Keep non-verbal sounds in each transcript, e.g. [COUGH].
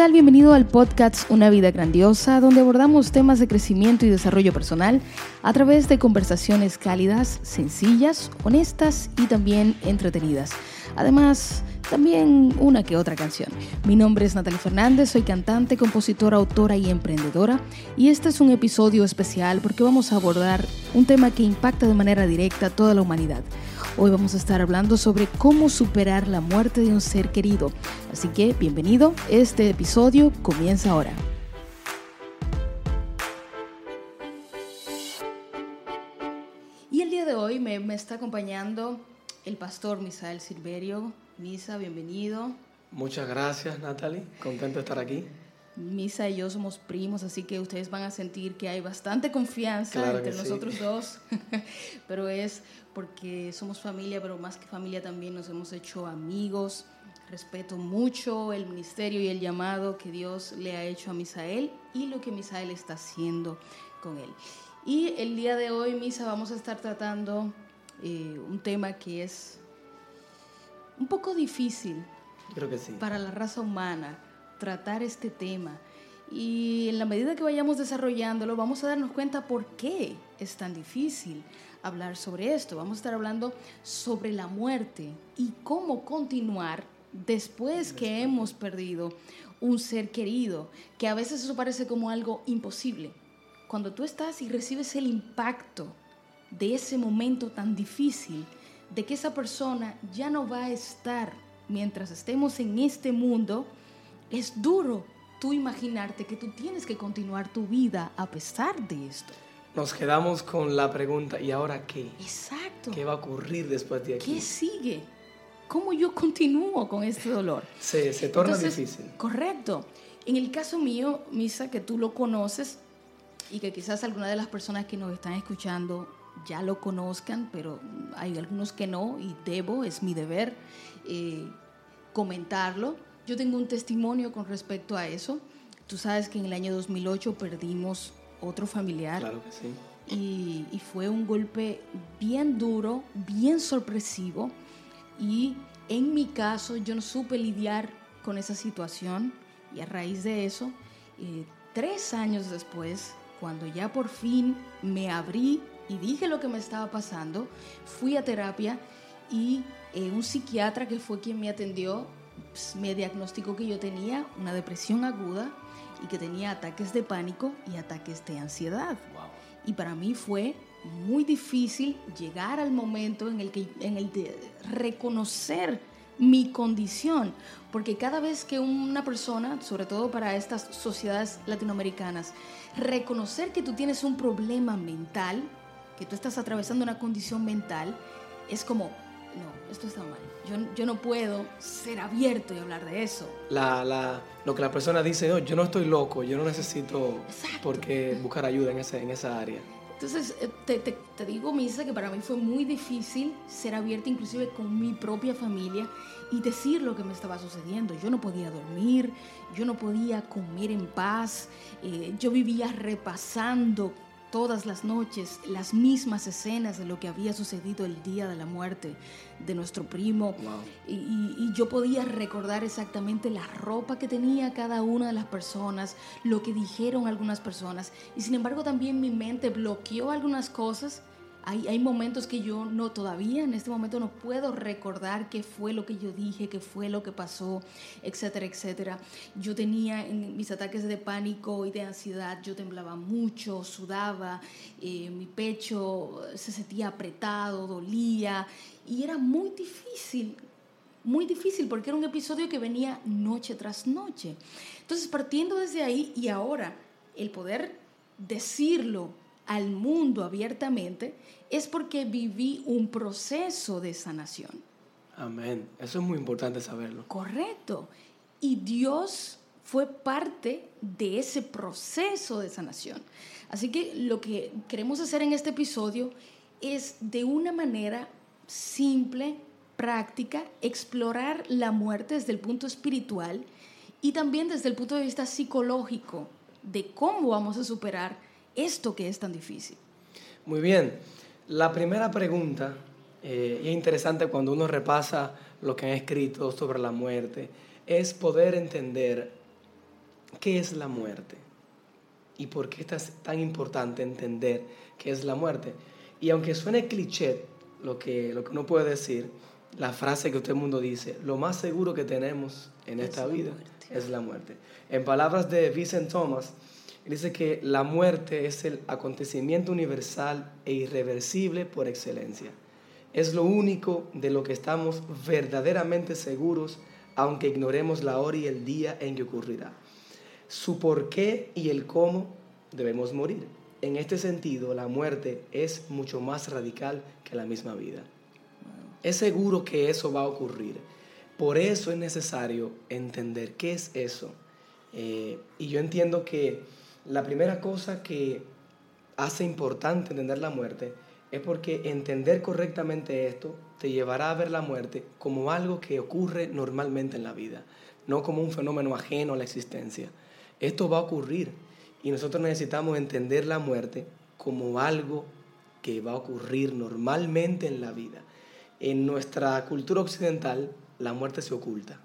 tal? Bienvenido al podcast Una vida grandiosa, donde abordamos temas de crecimiento y desarrollo personal a través de conversaciones cálidas, sencillas, honestas y también entretenidas. Además, también una que otra canción. Mi nombre es Natalie Fernández, soy cantante, compositora, autora y emprendedora y este es un episodio especial porque vamos a abordar un tema que impacta de manera directa a toda la humanidad. Hoy vamos a estar hablando sobre cómo superar la muerte de un ser querido. Así que bienvenido, este episodio comienza ahora. Y el día de hoy me, me está acompañando el pastor Misael Silverio. Misa, bienvenido. Muchas gracias, Natalie. Contento de estar aquí. Misa y yo somos primos, así que ustedes van a sentir que hay bastante confianza entre nosotros dos, [LAUGHS] pero es porque somos familia, pero más que familia también nos hemos hecho amigos. Respeto mucho el ministerio y el llamado que Dios le ha hecho a Misael y lo que Misael está haciendo con él. Y el día de hoy, Misa, vamos a estar tratando eh, un tema que es un poco difícil Creo que sí. para la raza humana tratar este tema. Y en la medida que vayamos desarrollándolo, vamos a darnos cuenta por qué es tan difícil hablar sobre esto. Vamos a estar hablando sobre la muerte y cómo continuar después que hemos perdido un ser querido, que a veces eso parece como algo imposible. Cuando tú estás y recibes el impacto de ese momento tan difícil, de que esa persona ya no va a estar mientras estemos en este mundo, es duro tú imaginarte que tú tienes que continuar tu vida a pesar de esto. Nos quedamos con la pregunta, ¿y ahora qué? Exacto. ¿Qué va a ocurrir después de aquí? ¿Qué sigue? ¿Cómo yo continúo con este dolor? Se, se torna difícil. Correcto. En el caso mío, Misa, que tú lo conoces y que quizás alguna de las personas que nos están escuchando ya lo conozcan, pero hay algunos que no y debo, es mi deber eh, comentarlo. Yo tengo un testimonio con respecto a eso. Tú sabes que en el año 2008 perdimos otro familiar. Claro que sí. Y, y, fue un golpe bien duro, bien sorpresivo. Y en mi caso yo no supe lidiar con esa situación. Y a raíz de eso, eh, tres años después, cuando ya por fin me abrí y dije lo que me estaba pasando, fui a terapia y eh, un psiquiatra que fue quien me atendió pues, me diagnosticó que yo tenía una depresión aguda y que tenía ataques de pánico y ataques de ansiedad. Y para mí fue muy difícil llegar al momento en el que en el de reconocer mi condición, porque cada vez que una persona, sobre todo para estas sociedades latinoamericanas, reconocer que tú tienes un problema mental, que tú estás atravesando una condición mental, es como, no, esto está mal. Yo, yo no puedo ser abierto y hablar de eso. La, la, lo que la persona dice, no, yo no estoy loco, yo no necesito por qué buscar ayuda en, ese, en esa área. Entonces, te, te, te, digo, Misa, que para mí fue muy difícil ser abierta inclusive con mi propia familia y decir lo que me estaba sucediendo. Yo no podía dormir, yo no podía comer en paz, eh, yo vivía repasando todas las noches las mismas escenas de lo que había sucedido el día de la muerte de nuestro primo. Wow. Y, y, yo podía recordar exactamente la ropa que tenía cada una de las personas, lo que dijeron algunas personas. Y sin embargo también mi mente bloqueó algunas cosas hay, hay, momentos que yo no todavía, en este momento no puedo recordar qué fue lo que yo dije, qué fue lo que pasó, etcétera, etcétera. Yo tenía en mis ataques de pánico y de ansiedad, yo temblaba mucho, sudaba, eh, mi pecho se sentía apretado, dolía y era muy difícil, muy difícil porque era un episodio que venía noche tras noche. Entonces, partiendo desde ahí y ahora el poder decirlo al mundo abiertamente es porque viví un proceso de sanación. Amén. Eso es muy importante saberlo. Correcto. Y Dios fue parte de ese proceso de sanación. Así que lo que queremos hacer en este episodio es de una manera simple, práctica, explorar la muerte desde el punto espiritual y también desde el punto de vista psicológico de cómo vamos a superar esto que es tan difícil? Muy bien. La primera pregunta, eh, y es interesante cuando uno repasa lo que han escrito sobre la muerte, es poder entender ¿qué es la muerte? ¿Y por qué es tan importante entender qué es la muerte? Y aunque suene cliché lo que, lo que uno puede decir, la frase que todo el mundo dice, lo más seguro que tenemos en esta vida es la muerte. En palabras de Vincent Thomas, dice que la muerte es el acontecimiento universal e irreversible por excelencia. Es lo único de lo que estamos verdaderamente seguros, aunque ignoremos la hora y el día en que ocurrirá. Su por qué y el cómo debemos morir. En este sentido, la muerte es mucho más radical que la misma vida. Es seguro que eso va a ocurrir. Por eso es necesario entender qué es eso. Eh, y yo entiendo que la primera cosa que hace importante entender la muerte es porque entender correctamente esto te llevará a ver la muerte como algo que ocurre normalmente en la vida, no como un fenómeno ajeno a la existencia. Esto va a ocurrir y nosotros necesitamos entender la muerte como algo que va a ocurrir normalmente en la vida. En nuestra cultura occidental, la muerte se oculta.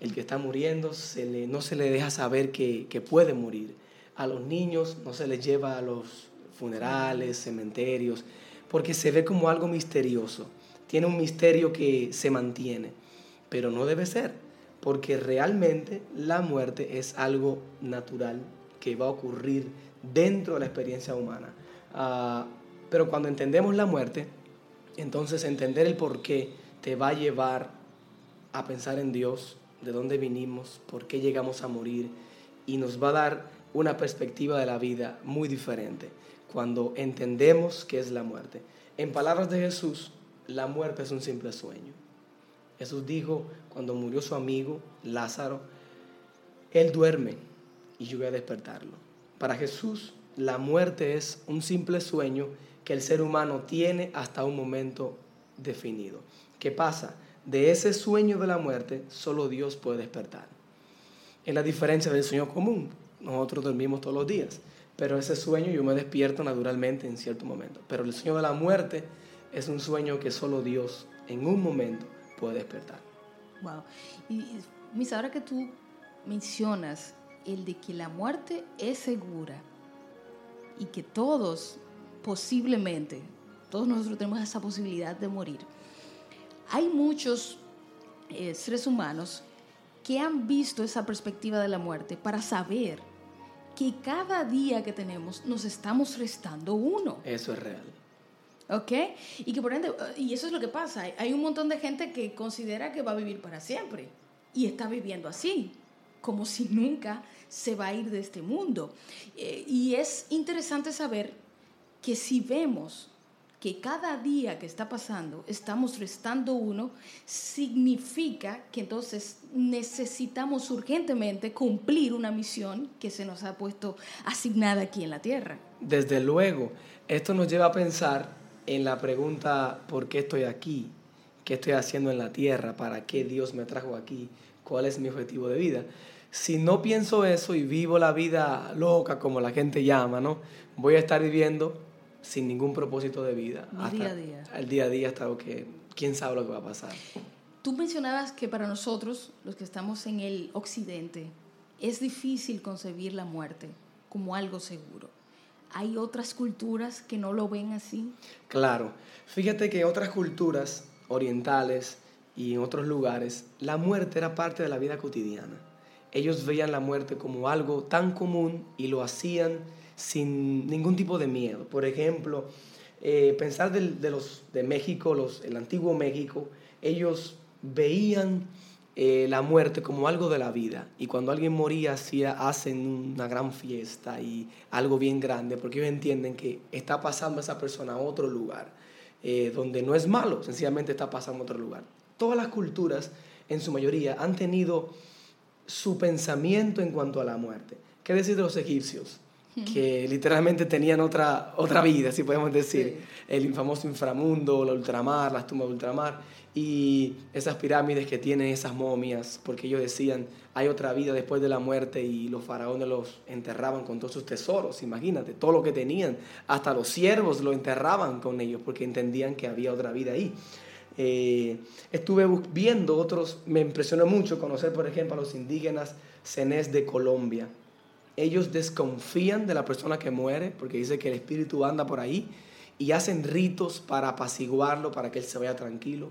El que está muriendo no se le deja saber que, que puede morir. A los niños no se les lleva a los funerales, cementerios, porque se ve como algo misterioso. Tiene un misterio que se mantiene, pero no debe ser, porque realmente la muerte es algo natural que va a ocurrir dentro de la experiencia humana. Ah, pero cuando entendemos la muerte, entonces entender el por qué te va a llevar a pensar en Dios, de dónde vinimos, por qué llegamos a morir, y nos va a dar una perspectiva de la vida muy diferente cuando entendemos qué es la muerte. En palabras de Jesús, la muerte es un simple sueño. Jesús dijo cuando murió su amigo Lázaro, Él duerme, y yo voy a despertarlo. Para Jesús, la muerte es un simple sueño que el ser humano tiene hasta un momento definido. ¿Qué pasa? De ese sueño de la muerte, solo Dios puede despertar. Es la diferencia del sueño común. Nosotros dormimos todos los días, pero ese sueño yo me despierto naturalmente en cierto momento. Pero el sueño de la muerte es un sueño que solo Dios en un momento puede despertar. Wow. Y, mis, ahora que tú mencionas el de que la muerte es segura y que todos posiblemente, todos nosotros tenemos esa posibilidad de morir. Hay muchos eh, seres humanos que han visto esa perspectiva de la muerte para saber que cada día que tenemos nos estamos restando uno. Eso es real. ¿Ok? Y que por ende, y eso es lo que pasa. Hay un montón de gente que considera que va a vivir para siempre y está viviendo así como si nunca se va a ir de este mundo. Eh, y es interesante saber que si vemos que cada día que está pasando estamos restando uno, significa que entonces necesitamos urgentemente cumplir una misión que se nos ha puesto asignada aquí en la Tierra. Desde luego, esto nos lleva a pensar en la pregunta, ¿por qué estoy aquí? ¿Qué estoy haciendo en la Tierra? ¿Para qué Dios me trajo aquí? ¿Cuál es mi objetivo de vida? si no pienso eso y vivo la vida loca, como la gente llama, ¿no? Voy a estar viviendo sin ningún propósito de vida. El día a día. El día a día hasta que, quién sabe lo que va a pasar. Tú mencionabas que para nosotros, los que estamos en el occidente, es difícil concebir la muerte como algo seguro. ¿Hay otras culturas que no lo ven así? Claro. Fíjate que otras culturas orientales y en otros lugares, la muerte era parte de la vida cotidiana ellos veían la muerte como algo tan común y lo hacían sin ningún tipo de miedo. Por ejemplo, eh, pensar de, los, de México, los, el antiguo México, ellos veían eh, la muerte como algo de la vida. Y cuando alguien moría, hacía, hacen una gran fiesta y algo bien grande, porque ellos entienden que está pasando esa persona a otro lugar, eh, donde no es malo, sencillamente está pasando a otro lugar. Todas las culturas, en su mayoría, han tenido su pensamiento en cuanto a la muerte. ¿Qué decir de los egipcios? Que literalmente tenían otra, otra vida, si podemos decir, el famoso inframundo, la ultramar, las tumbas de ultramar, y esas pirámides que tienen esas momias, porque ellos decían, hay otra vida después de la muerte y los faraones los enterraban con todos sus tesoros, imagínate, todo lo que tenían, hasta los siervos lo enterraban con ellos, porque entendían que había otra vida ahí. Eh, estuve viendo otros, me impresionó mucho conocer, por ejemplo, a los indígenas Cenés de Colombia. Ellos desconfían de la persona que muere porque dice que el espíritu anda por ahí y hacen ritos para apaciguarlo, para que él se vaya tranquilo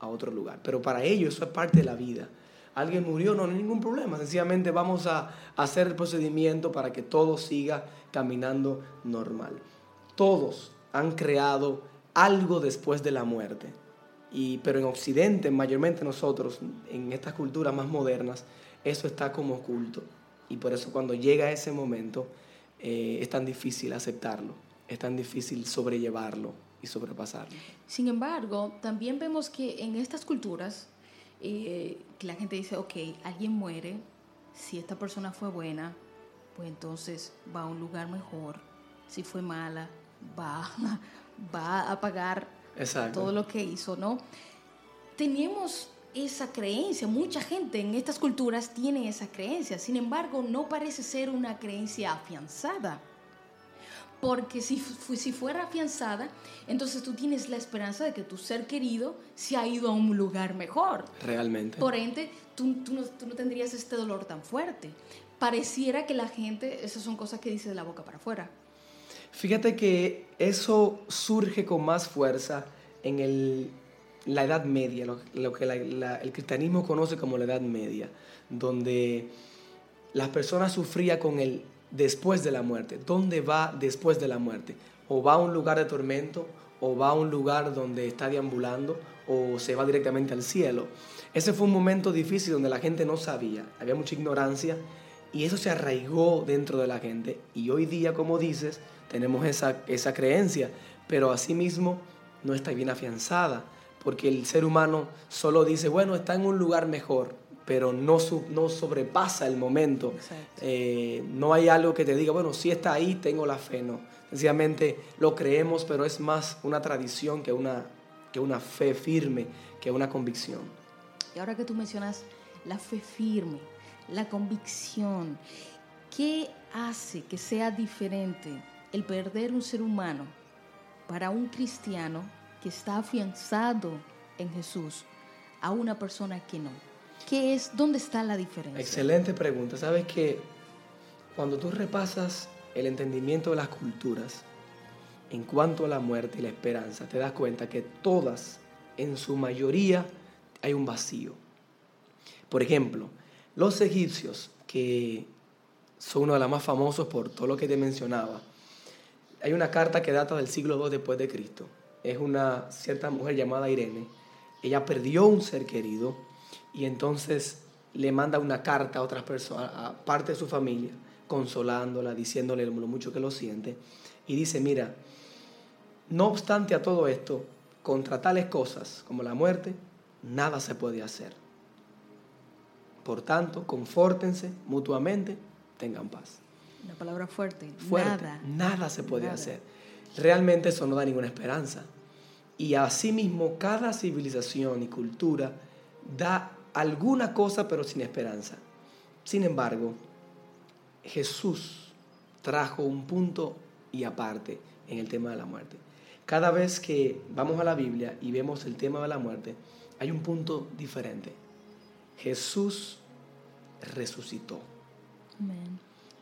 a otro lugar. Pero para ellos eso es parte de la vida. Alguien murió, no, hay ningún problema. Sencillamente vamos a hacer el procedimiento para que todo siga caminando normal. Todos han creado algo después de la muerte. Y, pero en Occidente, mayormente nosotros, en estas culturas más modernas, eso está como oculto. Y por eso cuando llega ese momento eh, es tan difícil aceptarlo, es tan difícil sobrellevarlo y sobrepasarlo. Sin embargo, también vemos que en estas culturas, eh, que la gente dice, ok, alguien muere, si esta persona fue buena, pues entonces va a un lugar mejor, si fue mala, va, [LAUGHS] va a pagar todo lo que hizo, ¿no? Tenemos esa creencia, mucha gente en estas culturas tiene esa creencia, sin embargo no parece ser una creencia afianzada. Porque si, si fuera afianzada, entonces tú tienes la esperanza de que tu ser querido se ha ido a un lugar mejor. Realmente. Por ende, tú, tú, no, tú no tendrías este dolor tan fuerte. Pareciera que la gente, esas son cosas que dice de la boca para afuera. Fíjate que eso surge con más fuerza en el la Edad Media, lo, que el cristianismo conoce como la Edad Media, donde las personas sufrían con el después de la muerte. ¿Dónde va después de la muerte? O va a un lugar de tormento, o va a un lugar donde está deambulando, o se va directamente al cielo. Ese fue un momento difícil donde la gente no sabía, había mucha ignorancia, y eso se arraigó dentro de la gente. Y hoy día, como dices, tenemos esa, esa creencia, pero asimismo no está bien afianzada porque el ser humano solo dice, bueno, está en un lugar mejor, pero no, no sobrepasa el momento. Eh, no hay algo que te diga, bueno, si está ahí, tengo la fe, no. Sencillamente lo creemos, pero es más una tradición que una, que una fe firme, que una convicción. Y ahora que tú mencionas la fe firme, la convicción, ¿qué hace que sea diferente el perder un ser humano para un cristiano que está afianzado en Jesús a una persona que no? ¿Qué es, dónde está la diferencia? Excelente pregunta. Sabes que cuando tú repasas el entendimiento de las culturas en cuanto a la muerte y la esperanza, te das cuenta que todas, en su mayoría, hay un vacío. Por ejemplo, los egipcios, que son uno de los más famosos por todo lo que te mencionaba, hay una carta que data del siglo II después de Cristo, es una cierta mujer llamada Irene. Ella perdió un ser querido y entonces le manda una carta a otras personas, a parte de su familia, consolándola, diciéndole lo mucho que lo siente. Y dice, mira, no obstante a todo esto, contra tales cosas como la muerte, nada se puede hacer. Por tanto, confórtense mutuamente, tengan paz. Una palabra fuerte. nada. Nada se puede hacer. Realmente eso no da ninguna esperanza. Y asimismo, cada civilización y cultura da alguna cosa pero sin esperanza. Sin embargo, Jesús trajo un punto y aparte en el tema de la muerte. Cada vez que vamos a la Biblia y vemos el tema de la muerte, hay un punto diferente. Jesús resucitó.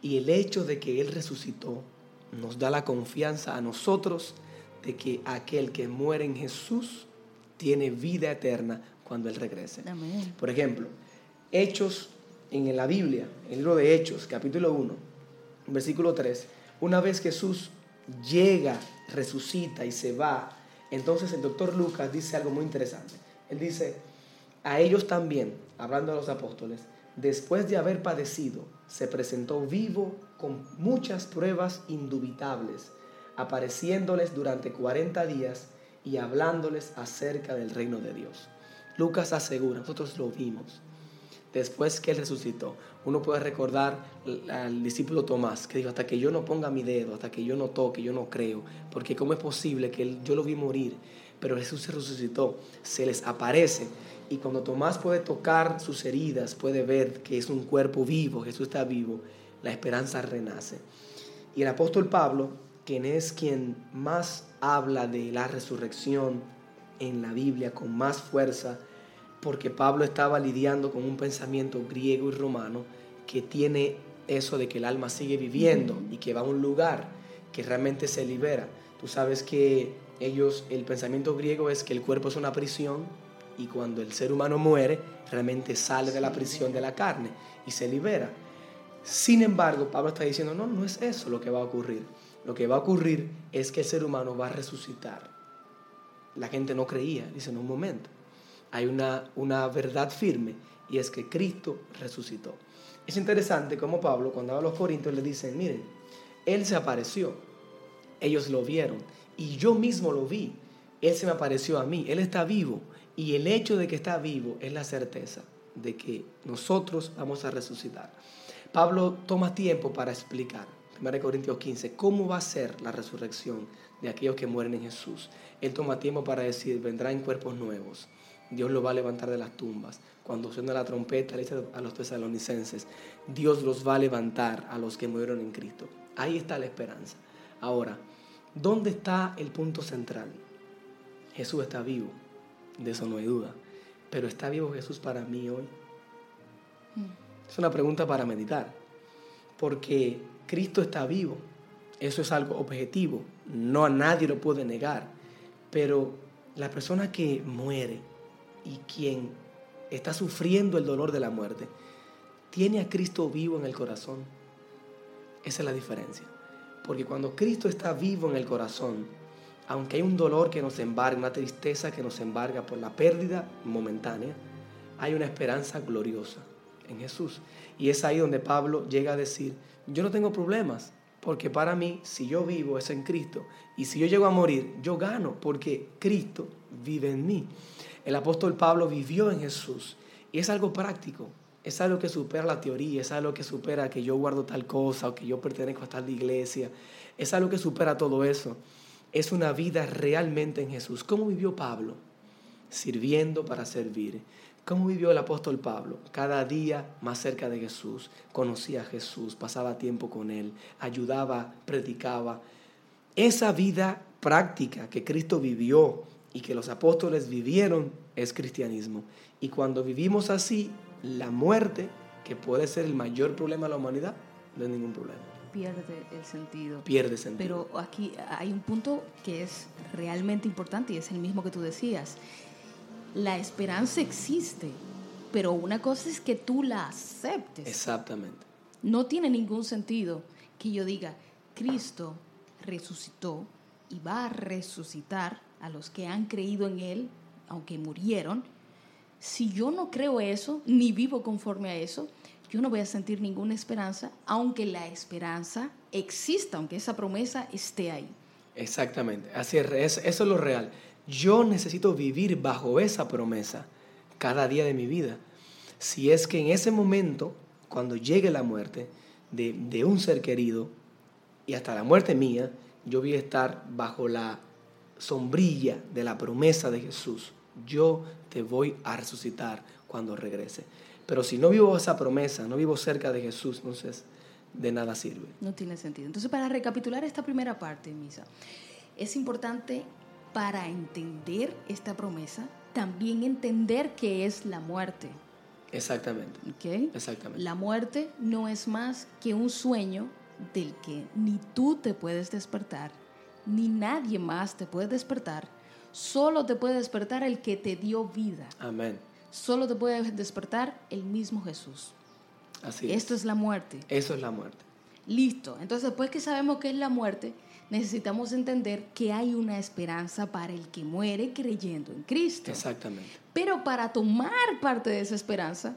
Y el hecho de que Él resucitó nos da la confianza a nosotros de que aquel que muere en Jesús tiene vida eterna cuando Él regrese. Por ejemplo, Hechos en la Biblia, el libro de Hechos, capítulo 1, versículo 3, una vez Jesús llega, resucita y se va, entonces el doctor Lucas dice algo muy interesante. Él dice, a ellos también, hablando a los apóstoles, después de haber padecido, se presentó vivo con muchas pruebas indubitables apareciéndoles durante 40 días y hablándoles acerca del reino de Dios. Lucas asegura, nosotros lo vimos. Después que él resucitó, uno puede recordar al discípulo Tomás que dijo, hasta que yo no ponga mi dedo, hasta que yo no toque, yo no creo, porque cómo es posible que yo lo vi morir, pero Jesús se resucitó, se les aparece y cuando Tomás puede tocar sus heridas, puede ver que es un cuerpo vivo, Jesús está vivo, la esperanza renace. Y el apóstol Pablo quien es quien más habla de la resurrección en la Biblia con más fuerza, porque Pablo estaba lidiando con un pensamiento griego y romano que tiene eso de que el alma sigue viviendo y que va a un lugar que realmente se libera. Tú sabes que ellos, el pensamiento griego es que el cuerpo es una prisión y cuando el ser humano muere, realmente sale de la prisión de la carne y se libera. Sin embargo, Pablo está diciendo, no, no es eso lo que va a ocurrir. Lo que va a ocurrir es que el ser humano va a resucitar. La gente no creía, dice en un momento. Hay una, una verdad firme y es que Cristo resucitó. Es interesante como Pablo, cuando habla a los corintios, le dicen, miren, Él se apareció, ellos lo vieron y yo mismo lo vi. Él se me apareció a mí, Él está vivo y el hecho de que está vivo es la certeza de que nosotros vamos a resucitar. Pablo toma tiempo para explicar, 1 Corintios 15, cómo va a ser la resurrección de aquellos que mueren en Jesús. Él toma tiempo para decir, vendrá en cuerpos nuevos. Dios lo va a levantar de las tumbas. Cuando suena la trompeta, le dice a los tesalonicenses, Dios los va a levantar a los que murieron en Cristo. Ahí está la esperanza. Ahora, ¿dónde está el punto central? Jesús está vivo, de eso no hay duda. Pero ¿está vivo Jesús para mí hoy? Es una pregunta para meditar, porque Cristo está vivo. Eso es algo objetivo, no a nadie lo puede negar. Pero la persona que muere y quien está sufriendo el dolor de la muerte, tiene a Cristo vivo en el corazón. Esa es la diferencia. Porque cuando Cristo está vivo en el corazón, aunque hay un dolor que nos embarga, una tristeza que nos embarga por la pérdida momentánea, hay una esperanza gloriosa en Jesús. Y es ahí donde Pablo llega a decir, yo no tengo problemas, porque para mí, si yo vivo es en Cristo. Y si yo llego a morir, yo gano, porque Cristo vive en mí. El apóstol Pablo vivió en Jesús. Y es algo práctico. Es algo que supera la teoría, es algo que supera que yo guardo tal cosa o que yo pertenezco a tal iglesia. Es algo que supera todo eso. Es una vida realmente en Jesús. ¿Cómo vivió Pablo? Sirviendo para servir. ¿Cómo vivió el apóstol Pablo? Cada día más cerca de Jesús, conocía a Jesús, pasaba tiempo con él, ayudaba, predicaba. Esa vida práctica que Cristo vivió y que los apóstoles vivieron es cristianismo. Y cuando vivimos así, la muerte, que puede ser el mayor problema de la humanidad, no es ningún problema. Pierde el sentido. Pierde sentido. Pero aquí hay un punto que es realmente importante y es el mismo que tú decías la esperanza existe, pero una cosa es que tú la aceptes. Exactamente. No tiene ningún sentido que yo diga, Cristo resucitó y va a resucitar a los que han creído en Él, aunque murieron. Si yo no creo eso, ni vivo conforme a eso, yo no voy a sentir ninguna esperanza, aunque la esperanza exista, aunque esa promesa esté ahí. Exactamente, así es, eso es lo real. Yo necesito vivir bajo esa promesa cada día de mi vida. Si es que en ese momento, cuando llegue la muerte de, un ser querido y hasta la muerte mía, yo voy a estar bajo la sombrilla de la promesa de Jesús. Yo te voy a resucitar cuando regrese. Pero si no vivo esa promesa, no vivo cerca de Jesús, entonces de nada sirve. No tiene sentido. Entonces, para recapitular esta primera parte, Misa, es importante para entender esta promesa, también entender qué es la muerte. Exactamente. ¿Okay? Exactamente. La muerte no es más que un sueño del que ni tú te puedes despertar, ni nadie más te puede despertar. Solo te puede despertar el que te dio vida. Amén. Solo te puede despertar el mismo Jesús. Así Esto es la muerte. Eso es la muerte. Listo. Entonces, después que sabemos qué es la muerte, necesitamos entender que hay una esperanza para el que muere creyendo en Cristo. Exactamente. Pero para tomar parte de esa esperanza,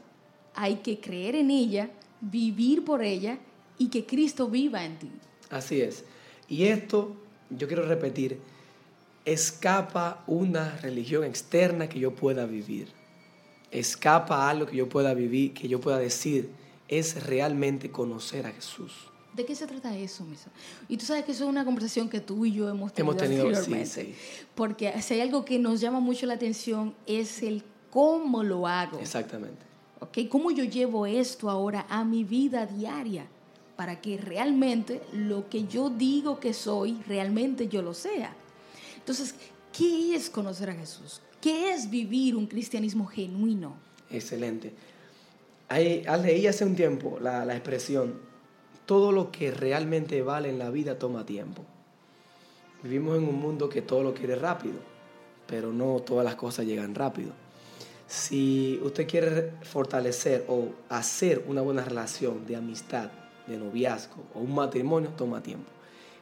hay que creer en ella, vivir por ella y que Cristo viva en ti. Así es. Y esto, yo quiero repetir, escapa una religión externa que yo pueda vivir. Escapa algo que yo pueda vivir, que yo pueda decir, es realmente conocer a Jesús. ¿De qué se trata eso, Misa? Y tú sabes que eso es una conversación que tú y yo hemos tenido, hemos tenido anteriormente. Porque si hay algo que nos llama mucho la atención es el cómo lo hago. Exactamente. ¿Ok? ¿Cómo yo llevo esto ahora a mi vida diaria? Para que realmente lo que yo digo que soy, realmente yo lo sea. Entonces, ¿qué es conocer a Jesús? ¿Qué es vivir un cristianismo genuino? Excelente. Ahí, leí hace un tiempo la, la expresión, todo lo que realmente vale en la vida toma tiempo. Vivimos en un mundo que todo lo quiere rápido, pero no todas las cosas llegan rápido. Si usted quiere fortalecer o hacer una buena relación de amistad, de noviazgo o un matrimonio, toma tiempo.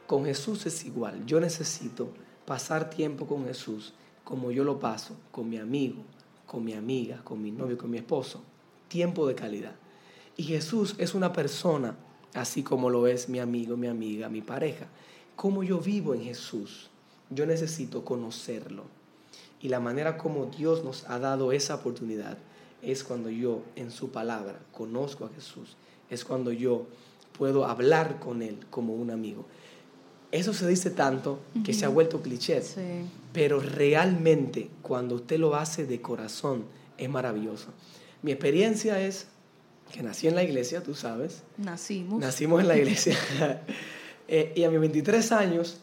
Con Jesús es igual. Yo necesito pasar tiempo con Jesús como yo lo paso con mi amigo, con mi amiga, con mi novio, con mi esposo. Tiempo de calidad. Y Jesús es una persona, así como lo es mi amigo, mi amiga, mi pareja. Como yo vivo en Jesús, yo necesito conocerlo. Y la manera como Dios nos ha dado esa oportunidad es cuando yo en su palabra conozco a Jesús. Es cuando yo puedo hablar con Él como un amigo. Eso se dice tanto que se ha vuelto cliché, pero realmente cuando usted lo hace de corazón es maravilloso. Mi experiencia es que nací en la iglesia, tú sabes. Nacimos. Nacimos en la iglesia. [LAUGHS] Eh, y a mis 23 años,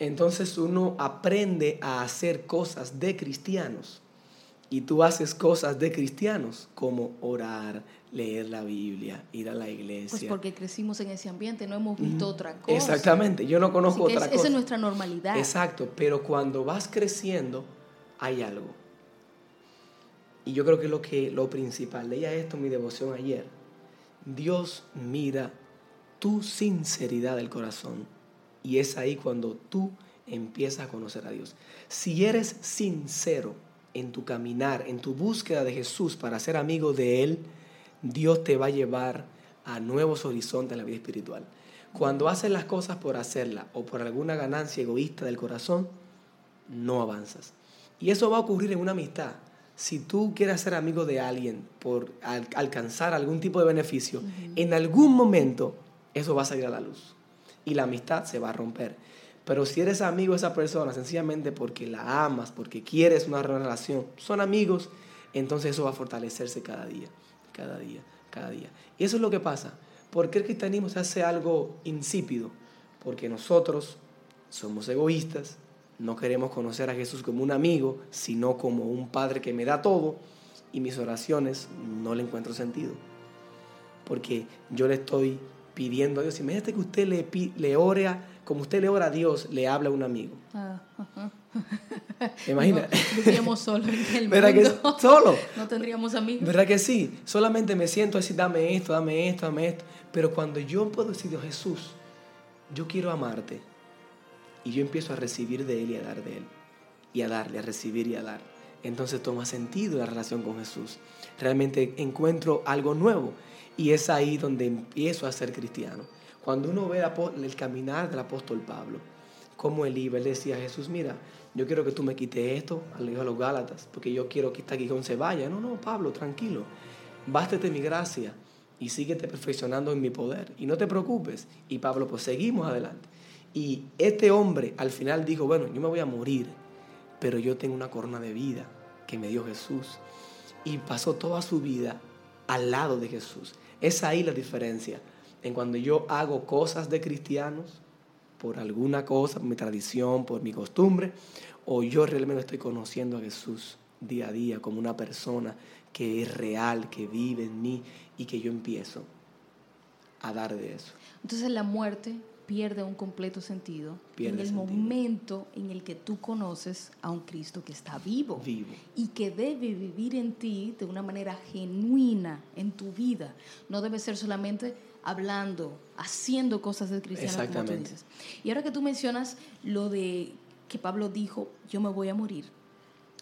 entonces uno aprende a hacer cosas de cristianos. Y tú haces cosas de cristianos, como orar, leer la Biblia, ir a la iglesia. Pues porque crecimos en ese ambiente, no hemos visto otra cosa. Exactamente, yo no conozco otra cosa. Esa es nuestra normalidad. Exacto, pero cuando vas creciendo hay algo. Y yo creo que lo que lo principal, leía esto en mi devoción ayer. Dios mira tu sinceridad del corazón y es ahí cuando tú empiezas a conocer a Dios. Si eres sincero en tu caminar, en tu búsqueda de Jesús para ser amigo de Él, Dios te va a llevar a nuevos horizontes en la vida espiritual. Cuando haces las cosas por hacerla o por alguna ganancia egoísta del corazón, no avanzas. Y eso va a ocurrir en una amistad. Si tú quieres ser amigo de alguien por alcanzar algún tipo de beneficio, en algún momento eso va a salir a la luz y la amistad se va a romper. Pero si eres amigo de esa persona sencillamente porque la amas, porque quieres una relación, son amigos, entonces eso va a fortalecerse cada día cada día, cada día. Y eso es lo que pasa. ¿Por qué el cristianismo se hace algo insípido? Porque nosotros somos egoístas, no queremos conocer a Jesús como un amigo, sino como un Padre que me da todo, y mis oraciones no le encuentro sentido. Porque yo le estoy pidiendo a Dios, imagínate que usted le, le ore a, como usted le ora a Dios, le habla a un amigo. Ah, Imagina. Vivíamos solos en el ¿Verdad que solo? No tendríamos amigos. ¿Verdad que sí? Solamente me siento así, dame esto, dame esto, dame esto. Pero cuando yo puedo decir, Dios Jesús, yo quiero amarte. Y yo empiezo a recibir de Él y a dar de Él. Y a darle, a recibir y a dar. Entonces toma sentido la relación con Jesús. Realmente encuentro algo nuevo. Y es ahí donde empiezo a ser cristiano. Cuando uno ve el caminar del apóstol Pablo, como él iba, él decía, Jesús, mira, yo quiero que tú me quites esto, al hijo de los Gálatas, porque yo quiero que esta guion se vaya. No, no, Pablo, tranquilo. Bástete mi gracia y síguete perfeccionando en mi poder. Y no te preocupes. Y Pablo, pues seguimos adelante. Y este hombre al final dijo, bueno, yo me voy a morir, pero yo tengo una corona de vida que me dio Jesús. Y pasó toda su vida al lado de Jesús. Es ahí la diferencia en cuando yo hago cosas de cristianos por alguna cosa, por mi tradición, por mi costumbre, o yo realmente estoy conociendo a Jesús día a día como una persona que es real, que vive en mí y que yo empiezo a dar de eso. Entonces la muerte pierde un completo sentido en el momento en el que tú conoces a un Cristo que está vivo, vivo, y que debe vivir en ti de una manera genuina en tu vida. No debe ser solamente hablando, haciendo cosas de cristiano, como tú dices. Y ahora que tú mencionas lo de que Pablo dijo, yo me voy a morir,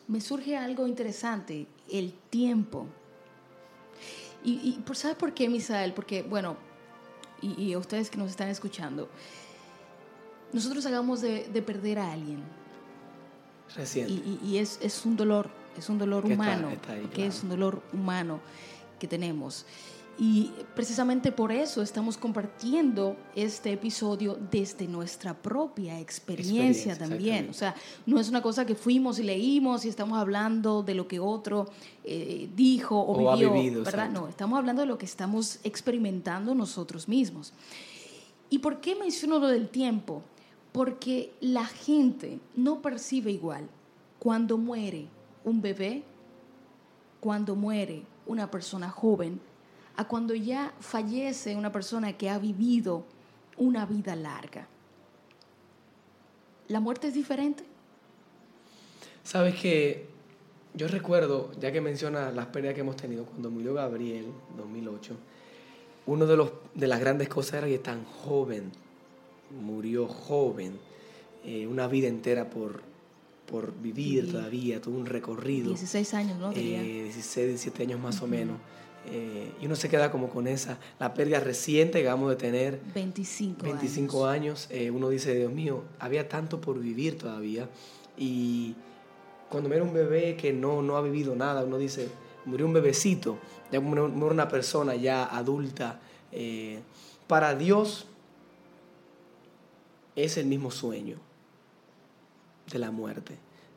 me surge algo interesante, el tiempo. Y, y ¿sabes por qué, Misael? Porque, bueno, y, a ustedes que nos están escuchando, nosotros hagamos de, perder a alguien. Reciente. Y, es, es, un dolor, es un dolor humano, que es un dolor humano que tenemos. Y precisamente por eso estamos compartiendo este episodio desde nuestra propia experiencia, también. O sea, no es una cosa que fuimos y leímos y estamos hablando de lo que otro eh, dijo o, vivió, ¿verdad? No, estamos hablando de lo que estamos experimentando nosotros mismos. ¿Y por qué menciono lo del tiempo? Porque la gente no percibe igual cuando muere un bebé, cuando muere una persona joven, a cuando ya fallece una persona que ha vivido una vida larga. ¿La muerte es diferente? Sabes que yo recuerdo, ya que menciona las pérdidas que hemos tenido, cuando murió Gabriel, 2008, uno de, los, de las grandes cosas era que tan joven, murió joven, eh, una vida entera por, por vivir todavía, tuvo un recorrido. 16 años, ¿no? Eh, 16, 17 años más o menos. Eh, y uno se queda como con esa, la pérdida reciente, digamos, de tener 25, 25 años. Eh, uno dice, Dios mío, había tanto por vivir todavía. Y cuando muere un bebé que no, no ha vivido nada, uno dice, murió un bebecito, ya muere una persona ya adulta. Eh, para Dios es el mismo sueño de la muerte.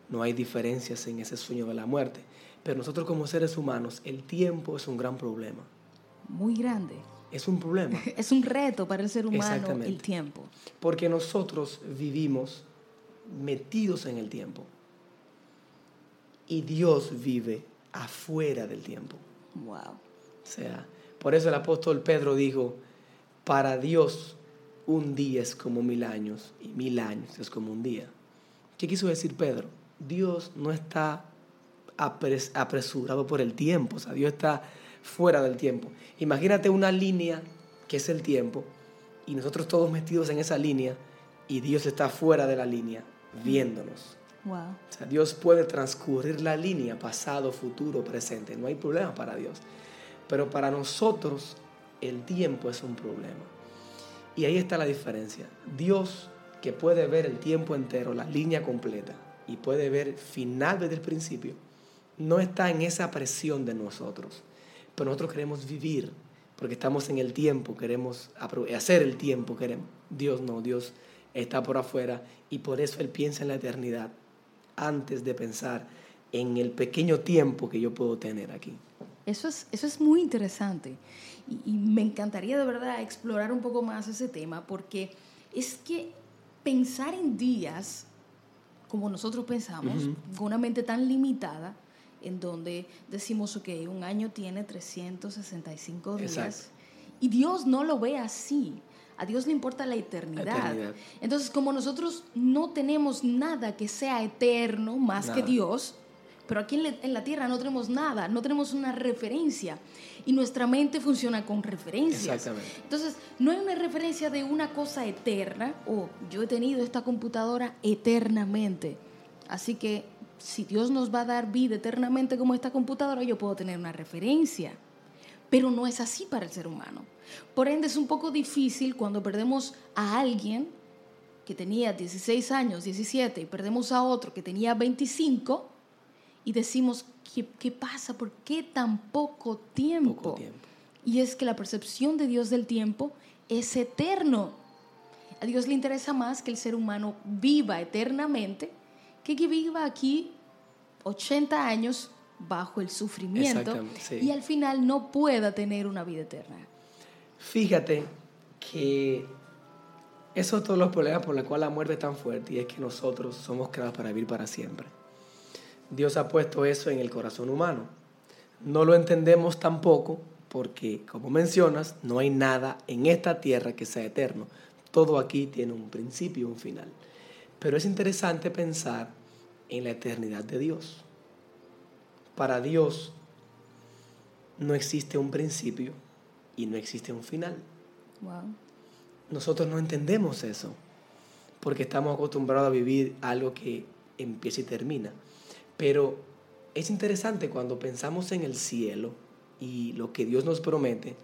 No hay diferencias en ese sueño de la muerte. Pero nosotros como seres humanos, el tiempo es un gran problema. Muy grande. Es un problema. [LAUGHS] es un reto para el ser humano el tiempo. Porque nosotros vivimos metidos en el tiempo. Y Dios vive afuera del tiempo. Wow. O sea, por eso el apóstol Pedro dijo, para Dios un día es como mil años y mil años es como un día. ¿Qué quiso decir Pedro? Dios no está apresurado por el tiempo, o sea, Dios está fuera del tiempo. Imagínate una línea que es el tiempo y nosotros todos metidos en esa línea y Dios está fuera de la línea viéndonos. Wow. O sea, Dios puede transcurrir la línea pasado, futuro, presente, no hay problema para Dios. Pero para nosotros el tiempo es un problema. Y ahí está la diferencia. Dios que puede ver el tiempo entero, la línea completa, y puede ver final desde el principio, no está en esa presión de nosotros. Pero nosotros queremos vivir, porque estamos en el tiempo, queremos hacer el tiempo, queremos. Dios no, Dios está por afuera y por eso Él piensa en la eternidad antes de pensar en el pequeño tiempo que yo puedo tener aquí. Eso es, eso es muy interesante y, me encantaría de verdad explorar un poco más ese tema porque es que pensar en días como nosotros pensamos, con una mente tan limitada, en donde decimos, ok, un año tiene 365 días. Y Dios no lo ve así. A Dios le importa la eternidad. Entonces, como nosotros no tenemos nada que sea eterno más que Dios, pero aquí en la, tierra no tenemos nada, no tenemos una referencia. Y nuestra mente funciona con referencias. Entonces, no hay una referencia de una cosa eterna, o yo he tenido esta computadora eternamente. Así que si Dios nos va a dar vida eternamente como esta computadora, yo puedo tener una referencia. Pero no es así para el ser humano. Por ende, es un poco difícil cuando perdemos a alguien que tenía 16 años, 17, y perdemos a otro que tenía 25, y decimos, ¿qué, pasa? ¿Por qué tan poco tiempo? poco tiempo? Y es que la percepción de Dios del tiempo es eterno. A Dios le interesa más que el ser humano viva eternamente que que viva aquí 80 años bajo el sufrimiento y al final no pueda tener una vida eterna. Fíjate que eso es todos los problemas por los cuales la muerte es tan fuerte y es que nosotros somos creados para vivir para siempre. Dios ha puesto eso en el corazón humano. No lo entendemos tampoco porque, como mencionas, no hay nada en esta tierra que sea eterno. Todo aquí tiene un principio y un final. Pero es interesante pensar en la eternidad de Dios. Para Dios no existe un principio y no existe un final. Nosotros no entendemos eso porque estamos acostumbrados a vivir algo que empieza y termina. Pero es interesante cuando pensamos en el cielo y lo que Dios nos promete.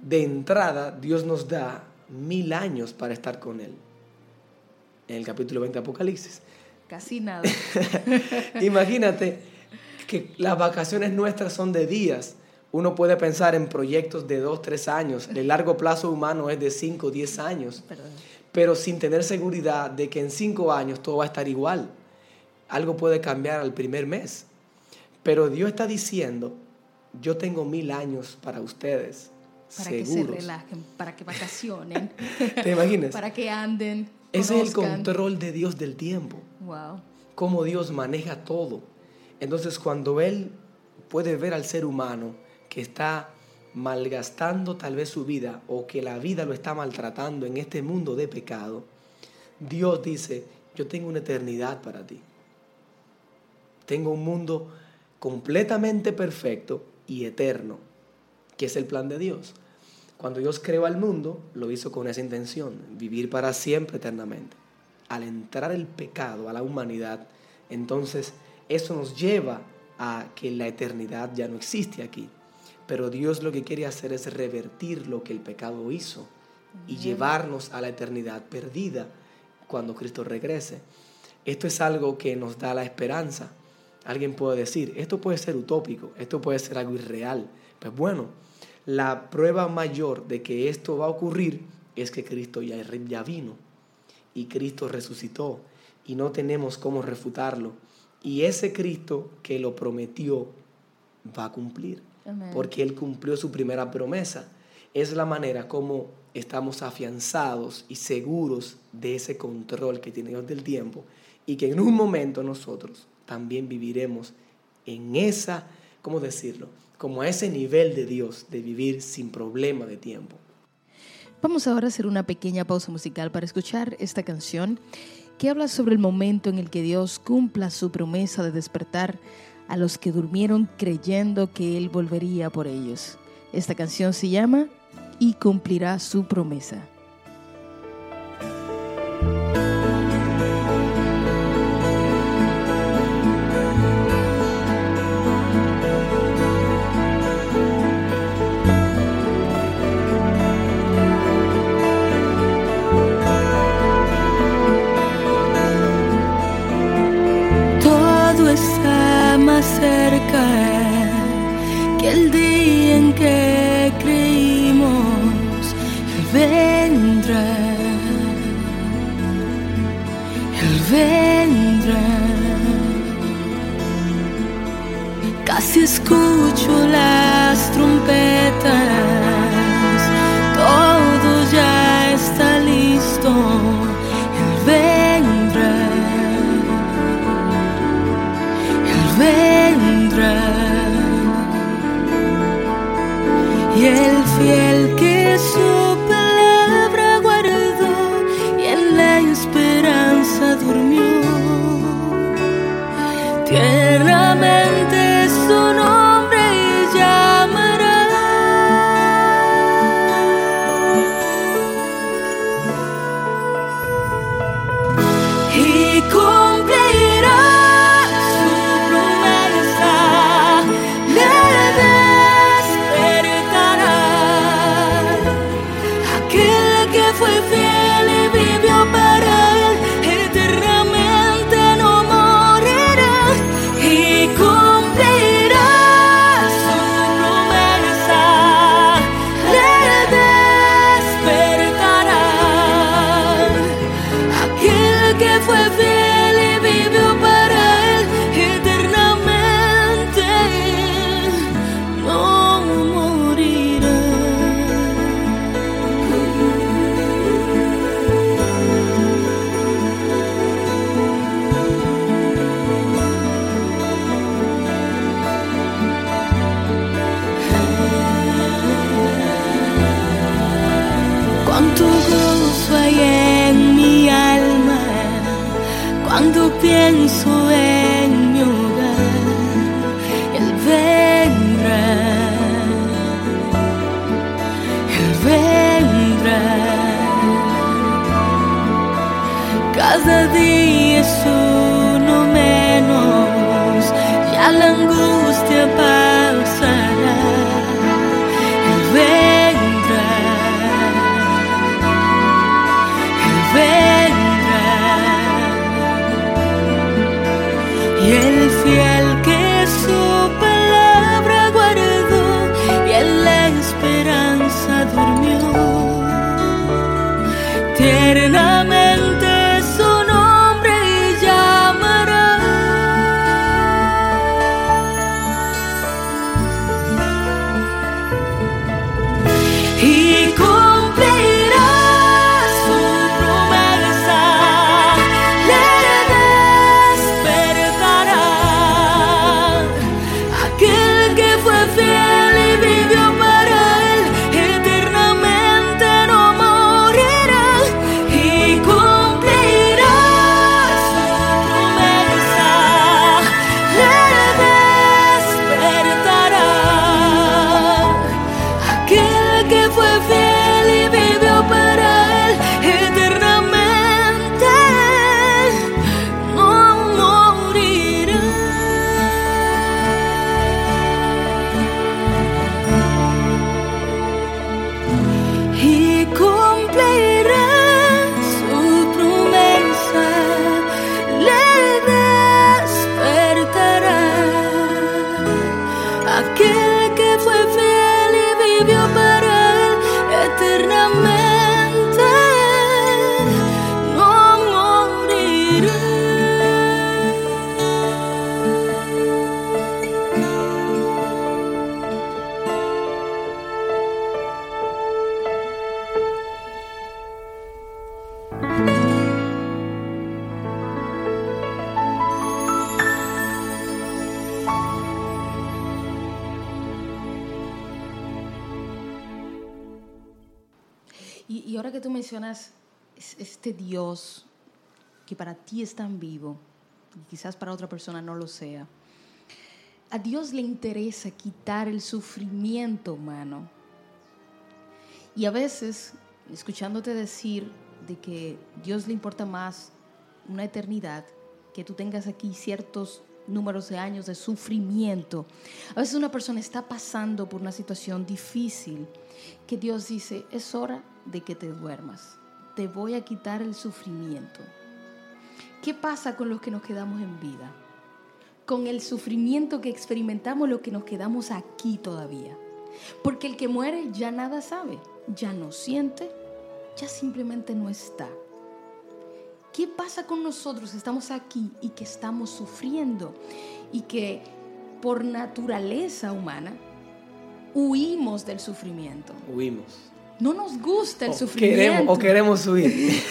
De entrada, Dios nos da mil años para estar con Él en el capítulo 20 de Apocalipsis. Casi nada. [LAUGHS] Imagínate que las vacaciones nuestras son de días. Uno puede pensar en proyectos de dos, tres años. El largo plazo humano es de cinco, diez años. Pero sin tener seguridad de que en cinco años todo va a estar igual. Algo puede cambiar al primer mes. Pero Dios está diciendo, yo tengo mil años para ustedes. Para que se relajen, para que vacacionen. [LAUGHS] ¿Te imaginas? para que anden ese es el control de Dios del tiempo. Wow. Cómo Dios maneja todo. Entonces, cuando Él puede ver al ser humano que está malgastando tal vez su vida o que la vida lo está maltratando en este mundo de pecado, Dios dice, yo tengo una eternidad para ti. Tengo un mundo completamente perfecto y eterno, que es el plan de Dios. Cuando Dios creó al mundo, lo hizo con esa intención, vivir para siempre eternamente. Al entrar el pecado a la humanidad, entonces eso nos lleva a que la eternidad ya no existe aquí. Pero Dios lo que quiere hacer es revertir lo que el pecado hizo y llevarnos a la eternidad perdida cuando Cristo regrese. Esto es algo que nos da la esperanza. Alguien puede decir, esto puede ser utópico, esto puede ser algo irreal. Pues bueno, la prueba mayor de que esto va a ocurrir es que Cristo ya, ya vino y Cristo resucitó y no tenemos cómo refutarlo. Y ese Cristo que lo prometió va a cumplir, porque Él cumplió su primera promesa. Es la manera como estamos afianzados y seguros de ese control que tiene Dios del tiempo y que en un momento nosotros también viviremos en esa, ¿cómo decirlo? Como a ese nivel de Dios, de vivir sin problema de tiempo. Vamos ahora a hacer una pequeña pausa musical para escuchar esta canción que habla sobre el momento en el que Dios cumpla su promesa de despertar a los que durmieron creyendo que Él volvería por ellos. Esta canción se llama Y cumplirá su promesa. el día en que creímos Él vendrá. Él vendrá. Casi escucho la Cada día es uno menos, ya la angustia para. Y ahora que tú mencionas este Dios que para ti es tan vivo, y quizás para otra persona no lo sea, a Dios le interesa quitar el sufrimiento humano. Y a veces, escuchándote decir de que Dios le importa más una eternidad, que tú tengas aquí ciertos números de años de sufrimiento. A veces una persona está pasando por una situación difícil que Dios dice, es hora de que te duermas. Te voy a quitar el sufrimiento. ¿Qué pasa con los que nos quedamos en vida? Con el sufrimiento que experimentamos los que nos quedamos aquí todavía. Porque el que muere ya nada sabe, ya no siente, ya simplemente no está. ¿Qué pasa con nosotros? Estamos aquí y que estamos sufriendo y que por naturaleza humana huimos del sufrimiento. Huimos. No nos gusta el sufrimiento. Queremos, o [LAUGHS] queremos huir.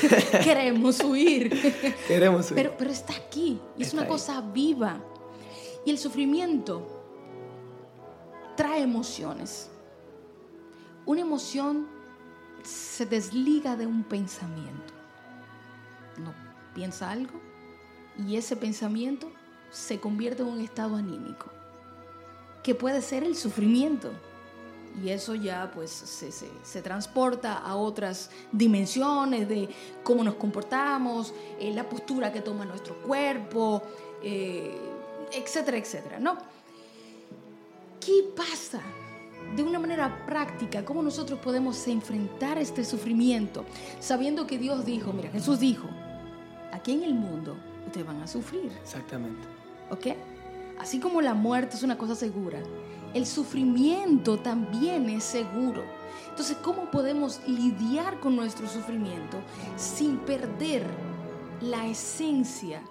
queremos [LAUGHS] huir. queremos huir. Pero, pero está aquí y es una cosa viva. Y el sufrimiento trae emociones. Una emoción se desliga de un pensamiento no piensa algo y ese pensamiento se convierte en un estado anímico, que puede ser el sufrimiento. Y eso ya pues se, transporta a otras dimensiones de cómo nos comportamos, eh, la postura que toma nuestro cuerpo, eh, etcétera, etcétera, ¿no? ¿Qué pasa de una manera práctica, cómo nosotros podemos enfrentar este sufrimiento, sabiendo que Dios dijo, mira, Jesús dijo, aquí en el mundo ustedes van a sufrir. Exactamente. ¿Ok? Así como la muerte es una cosa segura, el sufrimiento también es seguro. Entonces, ¿cómo podemos lidiar con nuestro sufrimiento sin perder la esencia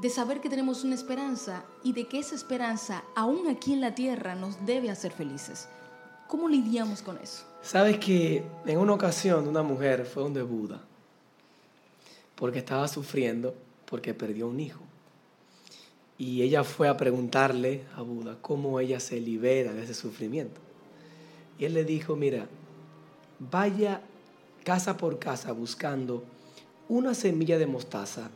de saber que tenemos una esperanza y de que esa esperanza, aún aquí en la tierra, nos debe hacer felices? ¿Cómo lidiamos con eso? Sabes que en una ocasión una mujer fue donde Buda porque estaba sufriendo porque perdió un hijo. Y ella fue a preguntarle a Buda cómo ella se libera de ese sufrimiento. Y él le dijo, mira, vaya casa por casa buscando una semilla de mostaza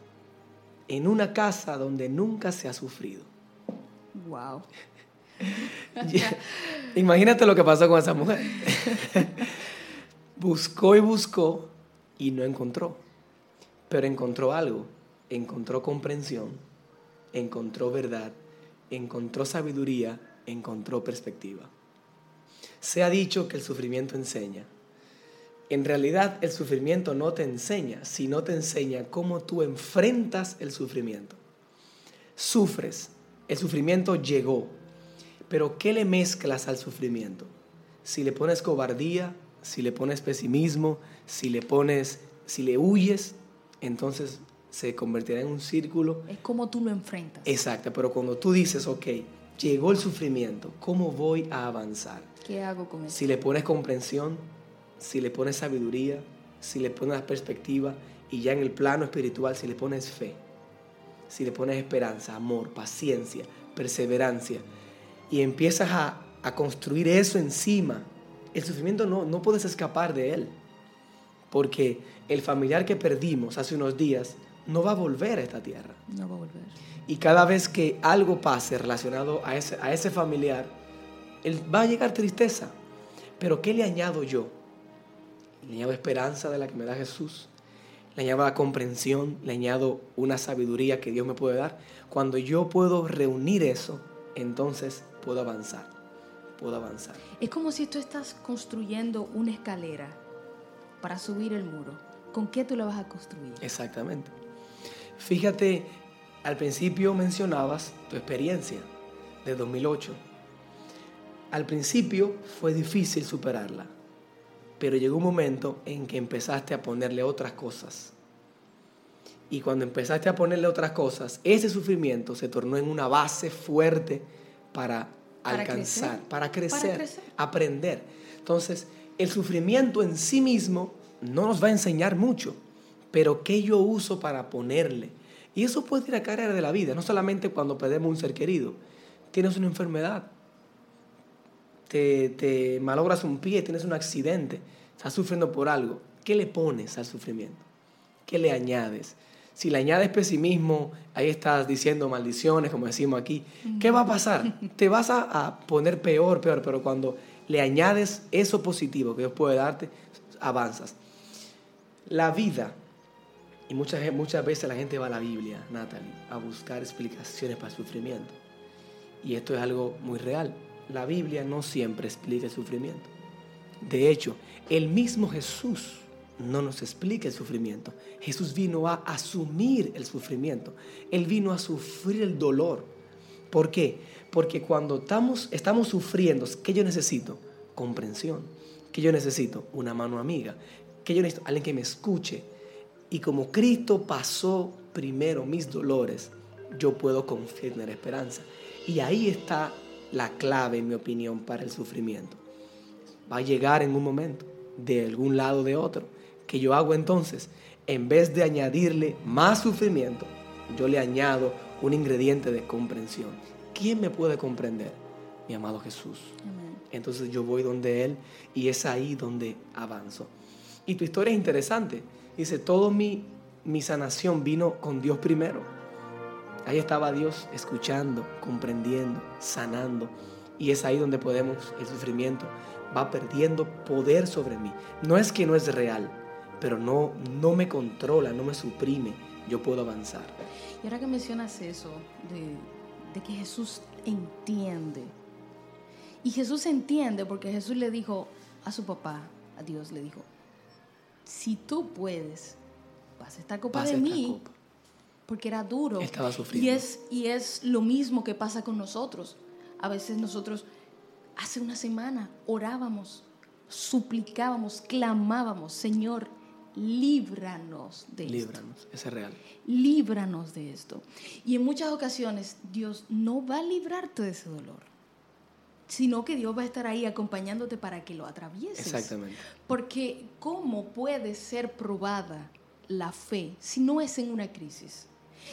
en una casa donde nunca se ha sufrido. Wow. [LAUGHS] Imagínate lo que pasó con esa mujer. buscó y buscó y no encontró pero encontró algo, encontró comprensión, encontró verdad, encontró sabiduría, encontró perspectiva. Se ha dicho que el sufrimiento enseña. En realidad el sufrimiento no te enseña, sino te enseña cómo tú enfrentas el sufrimiento. Sufres, el sufrimiento llegó, pero ¿qué le mezclas al sufrimiento? Si le pones cobardía, si le pones pesimismo, si le pones, si le huyes, entonces se convertirá en un círculo. Es como tú lo enfrentas. Exacto, pero cuando tú dices, ok, llegó el sufrimiento, ¿cómo voy a avanzar? ¿Qué hago con eso? Si le pones comprensión, si le pones sabiduría, si le pones perspectiva y ya en el plano espiritual, si le pones fe, si le pones esperanza, amor, paciencia, perseverancia y empiezas a, a construir eso encima, el sufrimiento no, no puedes escapar de él porque el familiar que perdimos hace unos días no va a volver a esta tierra. No va a volver. Y cada vez que algo pase relacionado a ese, a ese familiar, él, va a llegar tristeza. Pero ¿qué le añado yo? Le añado esperanza de la que me da Jesús. Le añado la comprensión, le añado una sabiduría que Dios me puede dar. Cuando yo puedo reunir eso, entonces puedo avanzar. Puedo avanzar. Es como si tú estás construyendo una escalera para subir el muro, ¿con qué tú lo vas a construir? Exactamente. Fíjate, al principio mencionabas tu experiencia de 2008. Al principio fue difícil superarla, pero llegó un momento en que empezaste a ponerle otras cosas. Y cuando empezaste a ponerle otras cosas, ese sufrimiento se tornó en una base fuerte para, alcanzar, Para, crecer, para crecer, aprender. Entonces, el sufrimiento en sí mismo no nos va a enseñar mucho, pero ¿qué yo uso para ponerle? Y eso puede ir a carrera de la vida, no solamente cuando perdemos un ser querido. Tienes una enfermedad, te, malogras un pie, tienes un accidente, estás sufriendo por algo. ¿qué le pones al sufrimiento? ¿Qué le añades? Si le añades pesimismo, ahí estás diciendo maldiciones, como decimos aquí. ¿Qué va a pasar? Te vas a, poner peor, peor, pero cuando le añades eso positivo que Dios puede darte, avanzas. La vida, y muchas, muchas veces la gente va a la Biblia, Natalie, a buscar explicaciones para el sufrimiento. Y esto es algo muy real. La Biblia no siempre explica el sufrimiento. De hecho, el mismo Jesús no nos explica el sufrimiento. Jesús vino a asumir el sufrimiento. Él vino a sufrir el dolor. ¿Por qué? Porque cuando estamos, estamos sufriendo, ¿qué yo necesito? Comprensión. ¿Qué yo necesito? Una mano amiga. ¿Qué yo necesito? Alguien que me escuche. Y como Cristo pasó primero mis dolores, yo puedo confiar en la esperanza. Y ahí está la clave, en mi opinión, para el sufrimiento. Va a llegar en un momento, de algún lado o de otro que yo hago entonces? En vez de añadirle más sufrimiento, yo le añado un ingrediente de comprensión. ¿Quién me puede comprender? Mi amado Jesús. Entonces yo voy donde Él y es ahí donde avanzo. Y tu historia es interesante. Dice, todo mi, mi sanación vino con Dios primero. Ahí estaba Dios escuchando, comprendiendo, sanando. Y es ahí donde podemos, el sufrimiento va perdiendo poder sobre mí. No es que no es real, pero no, no me controla, no me suprime, yo puedo avanzar. Y ahora que mencionas eso, de, de que Jesús entiende, y Jesús entiende porque Jesús le dijo a su papá, a Dios le dijo, si tú puedes, pasa esta copa de mí, porque era duro. Estaba sufriendo. Y es, y es lo mismo que pasa con nosotros. A veces nosotros, hace una semana, orábamos, suplicábamos, clamábamos, Señor, líbranos de esto. Líbranos, es real. Líbranos de esto. Y en muchas ocasiones Dios no va a librarte de ese dolor, sino que Dios va a estar ahí acompañándote para que lo atravieses. Exactamente. Porque ¿cómo puede ser probada la fe si no es en una crisis?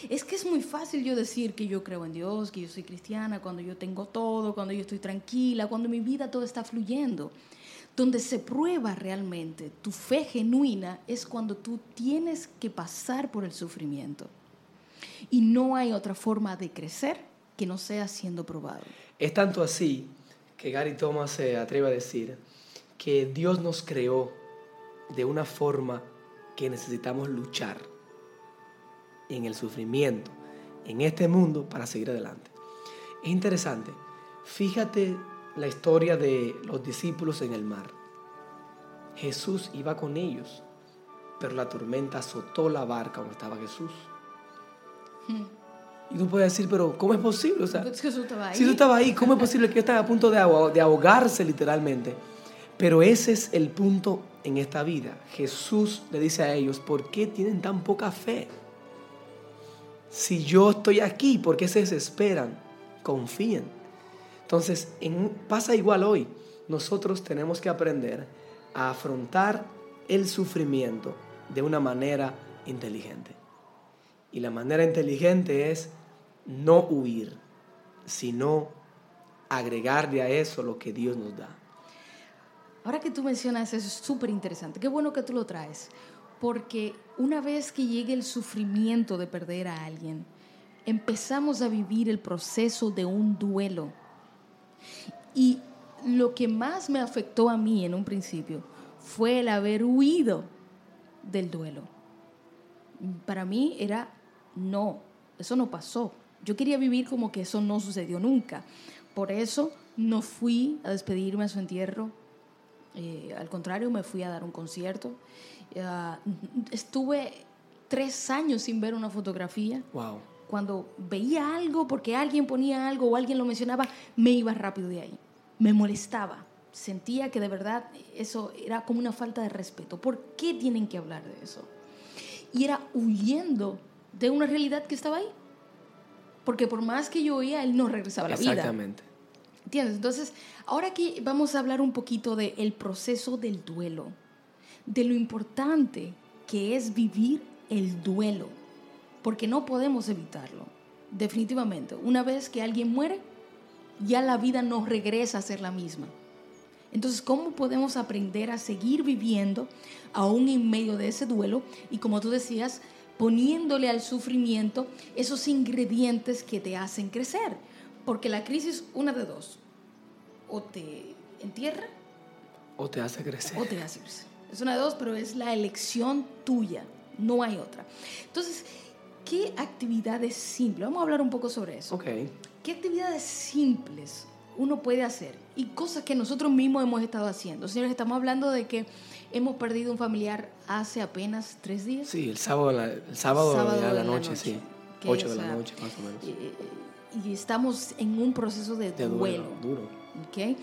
Es que es muy fácil yo decir que yo creo en Dios, que yo soy cristiana, cuando yo tengo todo, cuando yo estoy tranquila, cuando mi vida todo está fluyendo. Donde se prueba realmente tu fe genuina es cuando tú tienes que pasar por el sufrimiento. Y no hay otra forma de crecer que no sea siendo probado. Es tanto así que Gary Thomas se atreve a decir que Dios nos creó de una forma que necesitamos luchar en el sufrimiento, en este mundo, para seguir adelante. Es interesante. Fíjate la historia de los discípulos en el mar. Jesús iba con ellos, pero la tormenta azotó la barca donde estaba Jesús. Hmm. Y tú puedes decir, pero ¿cómo es posible? O sea. Si tú estabas ahí, ¿cómo es posible que estaba a punto de, de ahogarse literalmente? Pero ese es el punto en esta vida. Jesús le dice a ellos, ¿por qué tienen tan poca fe? Si yo estoy aquí, ¿por qué se desesperan? Confíen. Entonces, pasa igual hoy. Nosotros tenemos que aprender a afrontar el sufrimiento de una manera inteligente. Y la manera inteligente es no huir, sino agregarle a eso lo que Dios nos da. Ahora que tú mencionas eso es súper interesante. Qué bueno que tú lo traes. Porque una vez que llegue el sufrimiento de perder a alguien, empezamos a vivir el proceso de un duelo y lo que más me afectó a mí en un principio fue el haber huido del duelo. Para mí era, no, eso no pasó. Yo quería vivir como que eso no sucedió nunca. Por eso no fui a despedirme a su entierro. Eh, al contrario, me fui a dar un concierto. estuve tres años sin ver una fotografía. Wow cuando veía algo, porque alguien ponía algo o alguien lo mencionaba, me iba rápido de ahí. Me molestaba. Sentía que de verdad eso era como una falta de respeto. ¿Por qué tienen que hablar de eso? Y era huyendo de una realidad que estaba ahí. Porque por más que yo oía, él no regresaba a la vida. Exactamente. ¿Entiendes? Entonces, ahora aquí vamos a hablar un poquito del el proceso del duelo, de lo importante que es vivir el duelo porque no podemos evitarlo, definitivamente. Una vez que alguien muere, ya la vida no regresa a ser la misma. Entonces, ¿cómo podemos aprender a seguir viviendo aún en medio de ese duelo? Y como tú decías, poniéndole al sufrimiento esos ingredientes que te hacen crecer. Porque la crisis, una de dos, o te entierra o te hace crecer. O te hace crecer. Es una de dos, pero es la elección tuya, no hay otra. Entonces, ¿qué actividades simples? Vamos a hablar un poco sobre eso. Ok. ¿Qué actividades simples uno puede hacer? Y cosas que nosotros mismos hemos estado haciendo. Señores, estamos hablando de que hemos perdido un familiar hace apenas tres días. Sí, el sábado, el sábado, de la, noche, sí. Ocho de la noche, más o menos. Eh, y estamos en un proceso de, duelo. Duro. ¿okay?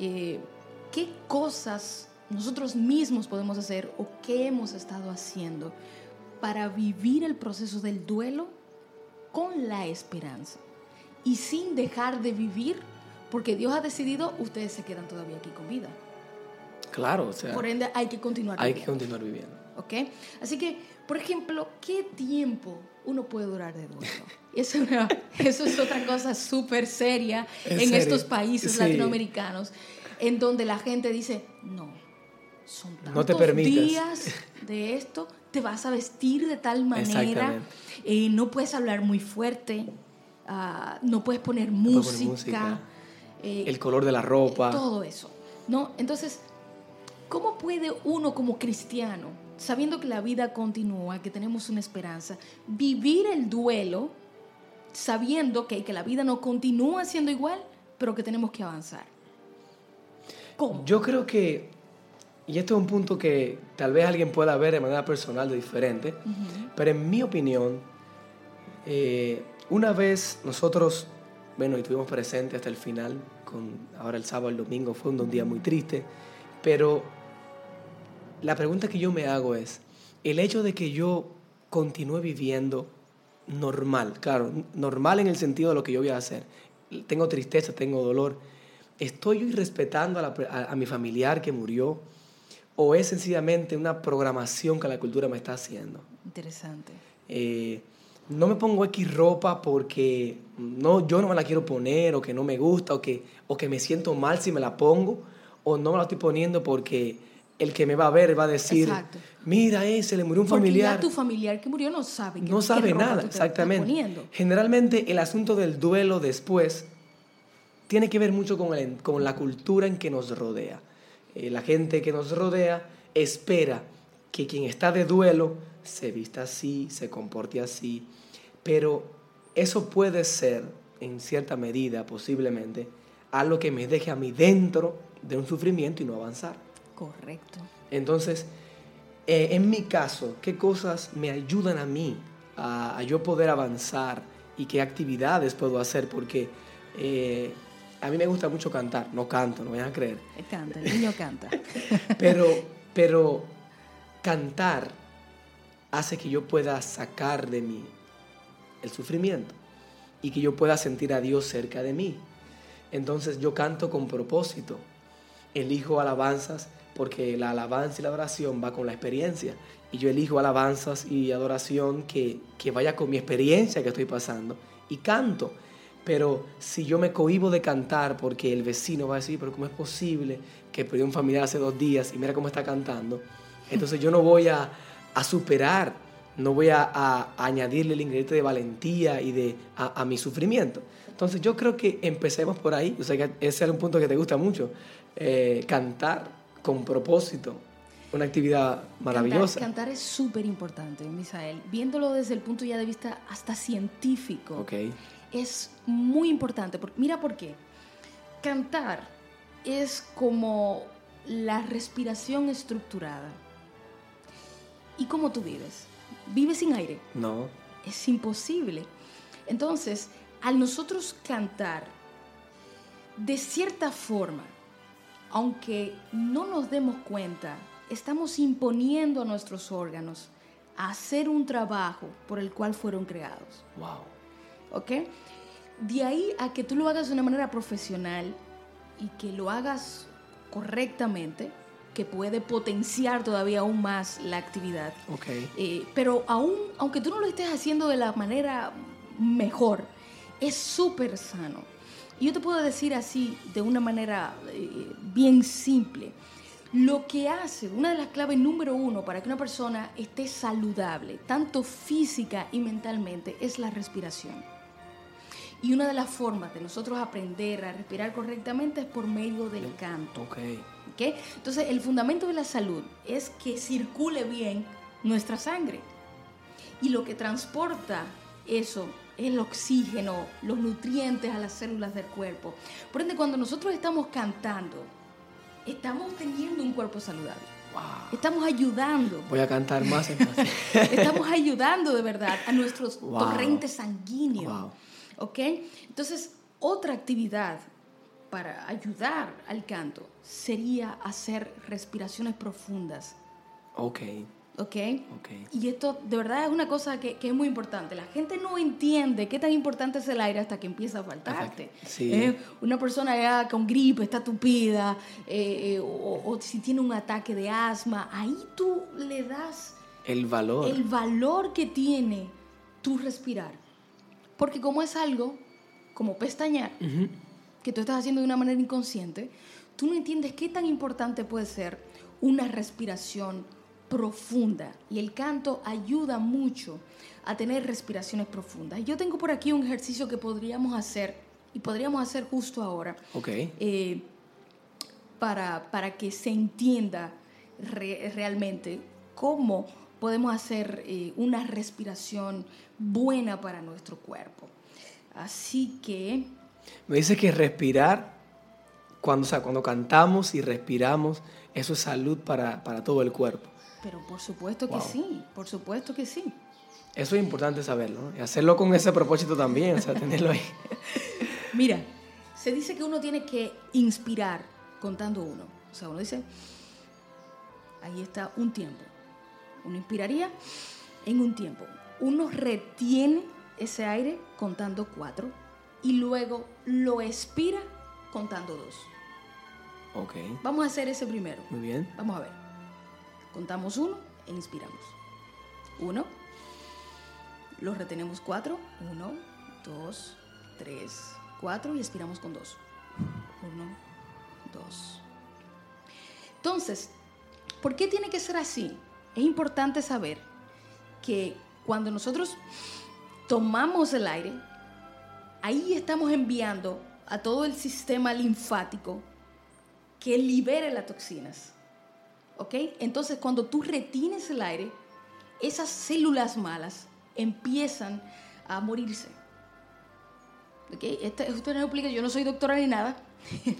Eh, ¿Qué cosas nosotros mismos podemos hacer o qué hemos estado haciendo para vivir el proceso del duelo con la esperanza y sin dejar de vivir? Porque Dios ha decidido, ustedes se quedan todavía aquí con vida. Claro, o sea. Por ende, hay que continuar hay viviendo. Hay que continuar viviendo. ¿Ok? Así que, por ejemplo, ¿qué tiempo uno puede durar de duelo? [LAUGHS] Eso, eso es otra cosa súper seria en, estos países latinoamericanos, en donde la gente dice, no, son tantos días de esto, te vas a vestir de tal manera, eh, no puedes hablar muy fuerte, uh, no puedes poner música. Eh, el color de la ropa. Todo eso. ¿no? Entonces, ¿cómo puede uno como cristiano sabiendo que la vida continúa, que tenemos una esperanza, vivir el duelo sabiendo que, que la vida no continúa siendo igual, pero que tenemos que avanzar. ¿Cómo? Yo creo que, y esto es un punto que tal vez alguien pueda ver de manera personal de diferente, pero en mi opinión, eh, una vez nosotros, bueno, estuvimos presentes hasta el final, con, ahora el sábado, el domingo, fue un día muy triste, pero la pregunta que yo me hago es, el hecho de que yo continúe viviendo normal, claro, normal en el sentido de lo que yo voy a hacer, tengo tristeza, tengo dolor, ¿estoy yo irrespetando a, mi familiar que murió? ¿O es sencillamente una programación que la cultura me está haciendo? Interesante. Eh, no me pongo X ropa porque no, yo no me la quiero poner o que no me gusta o que, o que me siento mal si me la pongo o no me la estoy poniendo porque el que me va a ver va a decir, mira, ese le murió un familiar. Ya tu familiar que murió no sabe. no sabe nada, exactamente. Generalmente el asunto del duelo después tiene que ver mucho con, con la cultura en que nos rodea. Eh, la gente que nos rodea espera que quien está de duelo se vista así, se comporte así, pero eso puede ser, en cierta medida, posiblemente, algo que me deje a mí dentro de un sufrimiento y no avanzar. Correcto. Entonces, eh, en mi caso, ¿qué cosas me ayudan a mí a, yo poder avanzar y qué actividades puedo hacer? Porque eh, a mí me gusta mucho cantar, no canto, no vayan a creer. Canta, el niño canta. [LAUGHS] pero, pero cantar hace que yo pueda sacar de mí el sufrimiento y que yo pueda sentir a Dios cerca de mí. Entonces yo canto con propósito, elijo alabanzas porque la alabanza y la adoración va con la experiencia. Y yo elijo alabanzas y adoración que, que vaya con mi experiencia que estoy pasando. Y canto. Pero si yo me cohibo de cantar porque el vecino va a decir, pero ¿cómo es posible que perdió un familiar hace dos días y mira cómo está cantando? [LAUGHS] Entonces yo no voy a, a superar, no voy a, a, añadirle el ingrediente de valentía y de, a, a, mi sufrimiento. Entonces yo creo que empecemos por ahí. O sea que ese es un punto que te gusta mucho. Eh, cantar con propósito. Una actividad maravillosa. Cantar, es súper importante, Misael. Viéndolo desde el punto ya de vista hasta científico, okay. es muy importante. Mira por qué. Cantar es como la respiración estructurada. ¿Y cómo tú vives? ¿Vives sin aire? No. Es imposible. Entonces, al nosotros cantar, de cierta forma, aunque no nos demos cuenta, estamos imponiendo a nuestros órganos a hacer un trabajo por el cual fueron creados. Wow. ¿Ok? De ahí a que tú lo hagas de una manera profesional y que lo hagas correctamente, que puede potenciar todavía aún más la actividad. Okay. Eh, pero aún, aunque tú no lo estés haciendo de la manera mejor, es súper sano yo te puedo decir así, de una manera eh, bien simple, lo que hace, una de las claves número uno para que una persona esté saludable, tanto física y mentalmente, es la respiración. Y una de las formas de nosotros aprender a respirar correctamente es por medio del canto. Ok. ¿ok? Entonces, el fundamento de la salud es que circule bien nuestra sangre. Y lo que transporta eso es el oxígeno, los nutrientes a las células del cuerpo. Por ende, cuando nosotros estamos cantando, estamos teniendo un cuerpo saludable. Wow. Estamos ayudando. Voy a cantar más. [LAUGHS] Estamos ayudando de verdad a nuestros Wow. torrentes sanguíneos. Wow. ¿Ok? Entonces, otra actividad para ayudar al canto sería hacer respiraciones profundas. ok, ¿Ok? ok. Y esto de verdad es una cosa que, que es muy importante. La gente no entiende qué tan importante es el aire hasta que empieza a faltarte. Sí. Eh, Una persona ya con gripe, está tupida, eh, eh, o, o si tiene un ataque de asma, ahí tú le das El valor. el valor que tiene tu respirar. Porque como es algo como pestañear, que tú estás haciendo de una manera inconsciente, tú no entiendes qué tan importante puede ser una respiración profunda. Y el canto ayuda mucho a tener respiraciones profundas. Yo tengo por aquí un ejercicio que podríamos hacer, y podríamos hacer justo ahora, Ok. eh, para, para que se entienda re- realmente cómo podemos hacer eh, una respiración buena para nuestro cuerpo. Así que... Me dice que respirar, cuando, o sea, cuando cantamos y respiramos, eso es salud para, para todo el cuerpo. Pero por supuesto que Wow. sí, por supuesto que sí. Eso es importante saberlo, ¿no? Y hacerlo con ese propósito también, o sea, [LAUGHS] tenerlo ahí. Mira, se dice que uno tiene que inspirar contando uno. O sea, uno dice, ahí está un tiempo. Uno inspiraría en un tiempo. Uno retiene ese aire contando cuatro y luego lo expira contando dos. Ok, Vamos a hacer ese primero. muy bien. Vamos a ver. Contamos uno e inspiramos. Uno. Los retenemos cuatro. Uno, dos, tres, cuatro y expiramos con dos. Uno, dos. Entonces, ¿por qué tiene que ser así? Es importante saber que cuando nosotros tomamos el aire, ahí estamos enviando a todo el sistema linfático que libere las toxinas. ¿Ok? Entonces, cuando tú retienes el aire, esas células malas empiezan a morirse. ¿Ok? Esta es una explicación, yo no soy doctora ni nada,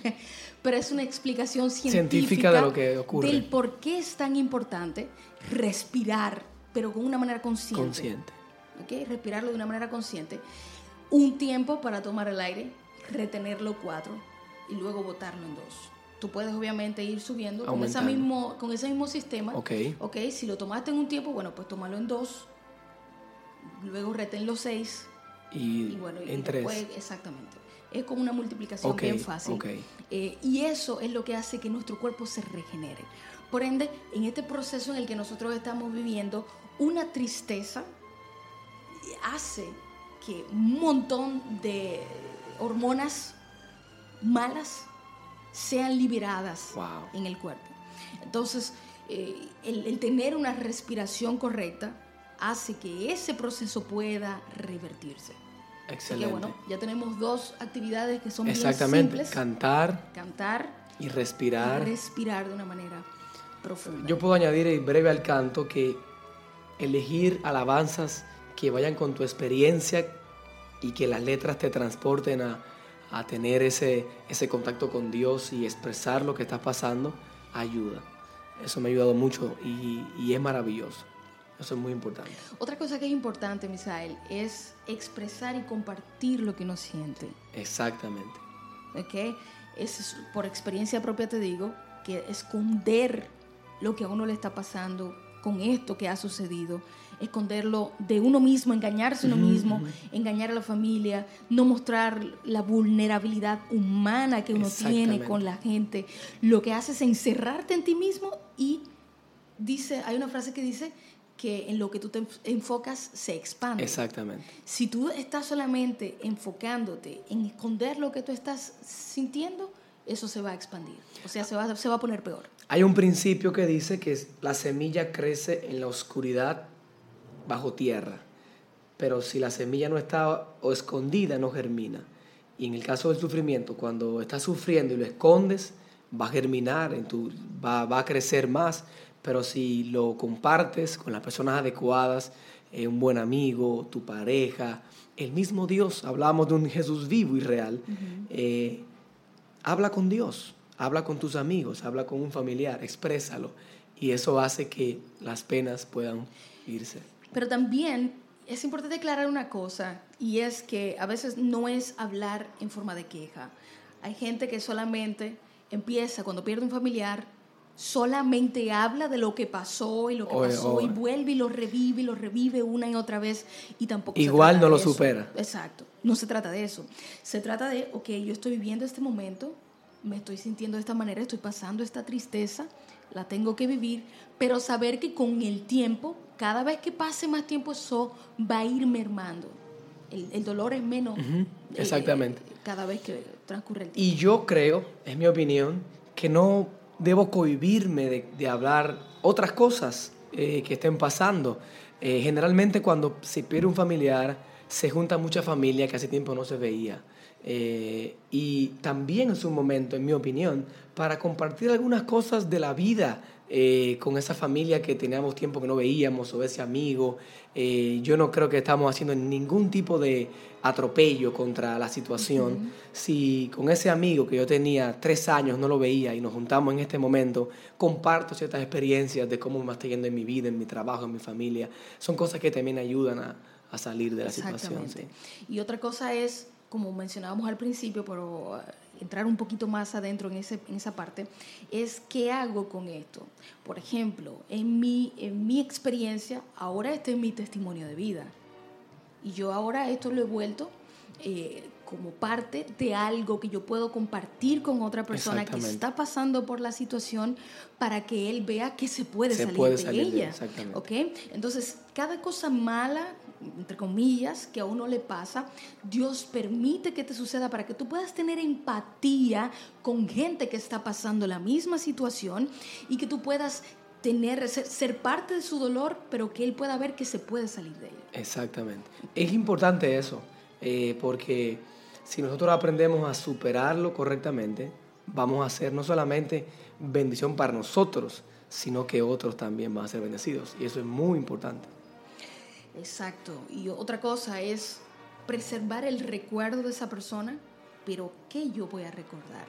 [LAUGHS] pero es una explicación científica, Científica de lo que ocurre. del por qué es tan importante respirar, pero con una manera consciente. Consciente. ¿ok? Respirarlo de una manera consciente. Un tiempo para tomar el aire, retenerlo cuatro y luego botarlo en dos. Tú puedes obviamente ir subiendo con, Aumentando. mismo, con ese mismo sistema. Ok. Ok, si lo tomaste en un tiempo, bueno, pues tómalo en dos. Luego reténlo seis. Y, Y bueno, y en tres. después, exactamente. Es como una multiplicación bien fácil. ok. Eh, y eso es lo que hace que nuestro cuerpo se regenere. Por ende, en este proceso en el que nosotros estamos viviendo, una tristeza hace que un montón de hormonas malas sean liberadas Wow. en el cuerpo. Entonces, eh, el, el tener una respiración correcta hace que ese proceso pueda revertirse. Excelente. que bueno, ya tenemos dos actividades que son bien Exactamente. simples. Cantar Cantar y y respirar. respirar de una manera profunda. Yo puedo añadir en breve al canto que elegir alabanzas que vayan con tu experiencia y que las letras te transporten a, a tener ese, ese contacto con Dios y expresar lo que estás pasando, ayuda. Eso me ha ayudado mucho y, y es maravilloso. Eso es muy importante. Otra cosa que es importante, Misael, es expresar y compartir lo que uno siente. Exactamente. ¿ok? Es, es- por experiencia propia te digo que esconder lo que a uno le está pasando con esto que ha sucedido, esconderlo de uno mismo, engañarse a uno mismo, engañar a la familia, no mostrar la vulnerabilidad humana que uno tiene con la gente, lo que hace es encerrarte en ti mismo y dice, hay una frase que dice que en lo que tú te enfocas se expande. Exactamente. Si tú estás solamente enfocándote en esconder lo que tú estás sintiendo, eso se va a expandir. O sea, se va, se va a poner peor. Hay un principio que dice que la semilla crece en la oscuridad bajo tierra, pero si la semilla no está o escondida, no germina. Y en el caso del sufrimiento, cuando estás sufriendo y lo escondes, va a germinar, en tu, va, va a crecer más, pero si lo compartes con las personas adecuadas, eh, un buen amigo, tu pareja, el mismo Dios, hablamos de un Jesús vivo y real, eh, habla con Dios, habla con tus amigos, habla con un familiar, exprésalo, y eso hace que las penas puedan irse. Pero también es importante aclarar una cosa, y es que a veces no es hablar en forma de queja. Hay gente que solamente empieza cuando pierde un familiar, solamente habla de lo que pasó y lo que pasó y vuelve y lo revive y lo revive una y otra vez y tampoco igual no lo supera. Exacto no se trata de eso. Se trata de ok yo estoy viviendo este momento me estoy sintiendo de esta manera estoy pasando esta tristeza la tengo que vivir pero saber que con el tiempo cada vez que pase más tiempo eso va a ir mermando el, dolor es menos eh, exactamente. cada vez que transcurre el tiempo. y yo creo es mi opinión que no debo cohibirme de, hablar otras cosas eh, que estén pasando. Eh, generalmente cuando se pierde un familiar, se junta mucha familia que hace tiempo no se veía. Eh, y también es un momento, en mi opinión, para compartir algunas cosas de la vida con esa familia que teníamos tiempo que no veíamos o ese amigo. yo no creo que estamos haciendo ningún tipo de atropello contra la situación. Si con ese amigo que yo tenía tres años no lo veía y nos juntamos en este momento, comparto ciertas experiencias de cómo me está yendo en mi vida, en mi trabajo, en mi familia. Son cosas que también ayudan a, a salir de la situación. Y otra cosa es, como mencionábamos al principio, pero uh, entrar un poquito más adentro en, ese, en esa parte, es qué hago con esto. Por ejemplo, en mi, en mi experiencia, ahora este es mi testimonio de vida y yo ahora esto lo he vuelto eh, como parte de algo que yo puedo compartir con otra persona que está pasando por la situación para que él vea que se puede salir de ella. Entonces, cada cosa mala, entre comillas, que a uno le pasa, Dios permite que te suceda para que tú puedas tener empatía con gente que está pasando la misma situación y que tú puedas tener, ser, parte de su dolor, pero que él pueda ver que se puede salir de ella. Exactamente. Es importante eso, eh, porque si nosotros aprendemos a superarlo correctamente, vamos a ser no solamente bendición para nosotros, sino que otros también van a ser bendecidos. Y eso es muy importante. Exacto. Y otra cosa es preservar el recuerdo de esa persona, pero ¿qué yo voy a recordar?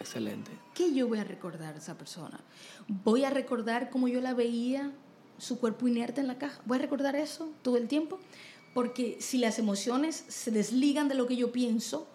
Excelente. ¿Qué yo voy a recordar de esa persona? Voy a recordar cómo yo la veía, su cuerpo inerte en la caja. Voy a recordar eso todo el tiempo. Porque si las emociones se desligan de lo que yo pienso,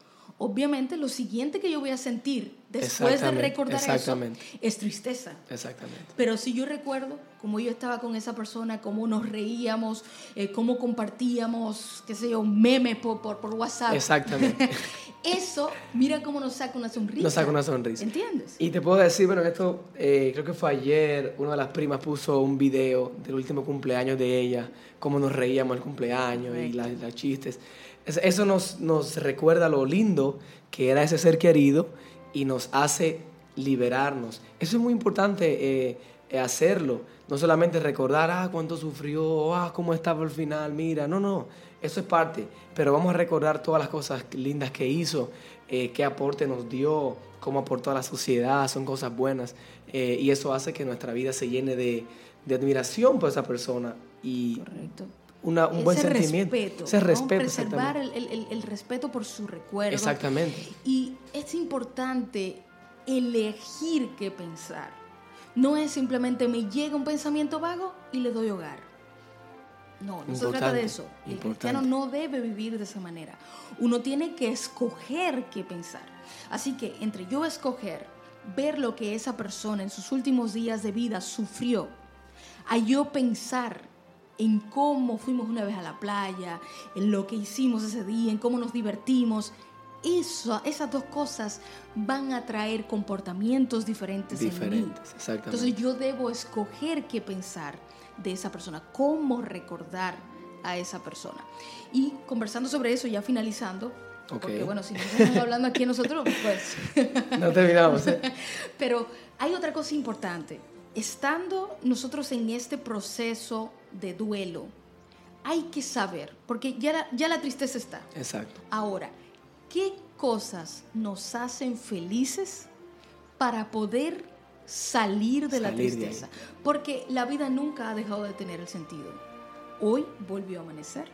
obviamente lo siguiente que yo voy a sentir después de recordar eso es tristeza. Exactamente. Pero si yo recuerdo cómo yo estaba con esa persona, cómo nos reíamos, eh, cómo compartíamos, qué sé yo, memes por, por, por WhatsApp. Exactamente. [LAUGHS] Eso, mira cómo nos saca una sonrisa. Nos saca una sonrisa. ¿Entiendes? Y te puedo decir, bueno, esto eh, creo que fue ayer, una de las primas puso un video del último cumpleaños de ella, cómo nos reíamos el cumpleaños y las chistes. Eso nos, nos recuerda lo lindo que era ese ser querido y nos hace liberarnos. Eso es muy importante eh, hacerlo. No solamente recordar, ah, cuánto sufrió, ah, cómo estaba al final, mira. No, no, eso es parte. Pero vamos a recordar todas las cosas lindas que hizo, eh, qué aporte nos dio, cómo aportó a la sociedad, son cosas buenas. Eh, y eso hace que nuestra vida se llene de, de admiración por esa persona. Y Correcto un buen sentimiento. Respeto, Ese respeto. Preservar el, el, el, respeto por su recuerdo. Exactamente. Y es importante elegir qué pensar. No es simplemente me llega un pensamiento vago y le doy hogar. No, no se trata de eso. El cristiano no debe vivir de esa manera. Uno tiene que escoger qué pensar. Así que entre yo escoger ver lo que esa persona en sus últimos días de vida sufrió, a yo pensar en cómo fuimos una vez a la playa, en lo que hicimos ese día, en cómo nos divertimos. Eso, esas dos cosas van a traer comportamientos diferentes, diferentes en mí. Entonces yo debo escoger qué pensar de esa persona, cómo recordar a esa persona. Y conversando sobre eso, ya finalizando, porque bueno, si no estamos hablando aquí nosotros, pues... [LAUGHS] no terminamos. ¿eh? [LAUGHS] Pero hay otra cosa importante. Estando nosotros en este proceso de duelo, hay que saber, porque ya la, ya la tristeza está. Exacto. Ahora, ¿qué cosas nos hacen felices para poder salir de la tristeza? porque la vida nunca ha dejado de tener el sentido. Hoy volvió a amanecer.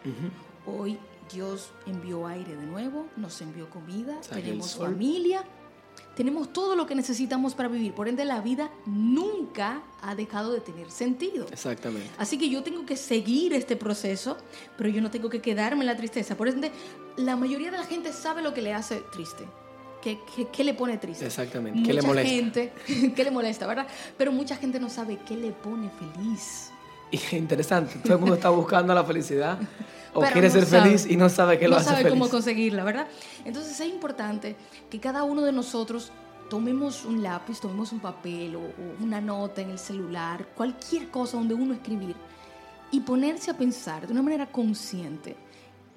Hoy Dios envió aire de nuevo, nos envió comida, tenemos familia, tenemos todo lo que necesitamos para vivir. Por ende, la vida nunca ha dejado de tener sentido. Exactamente. Así que yo tengo que seguir este proceso, pero yo no tengo que quedarme en la tristeza. Por ende, la mayoría de la gente sabe lo que le hace triste. ¿Qué, le pone triste? Exactamente. ¿Qué le molesta? Gente, [LAUGHS] ¿Qué le molesta, verdad? Pero mucha gente no sabe qué le pone feliz. Y [LAUGHS] interesante, todo el mundo está buscando la felicidad o quiere ser feliz y no sabe qué lo hace feliz. No sabe cómo conseguirla, ¿verdad? Entonces es importante que cada uno de nosotros tomemos un lápiz, tomemos un papel o, una nota en el celular, cualquier cosa donde uno escribir y ponerse a pensar de una manera consciente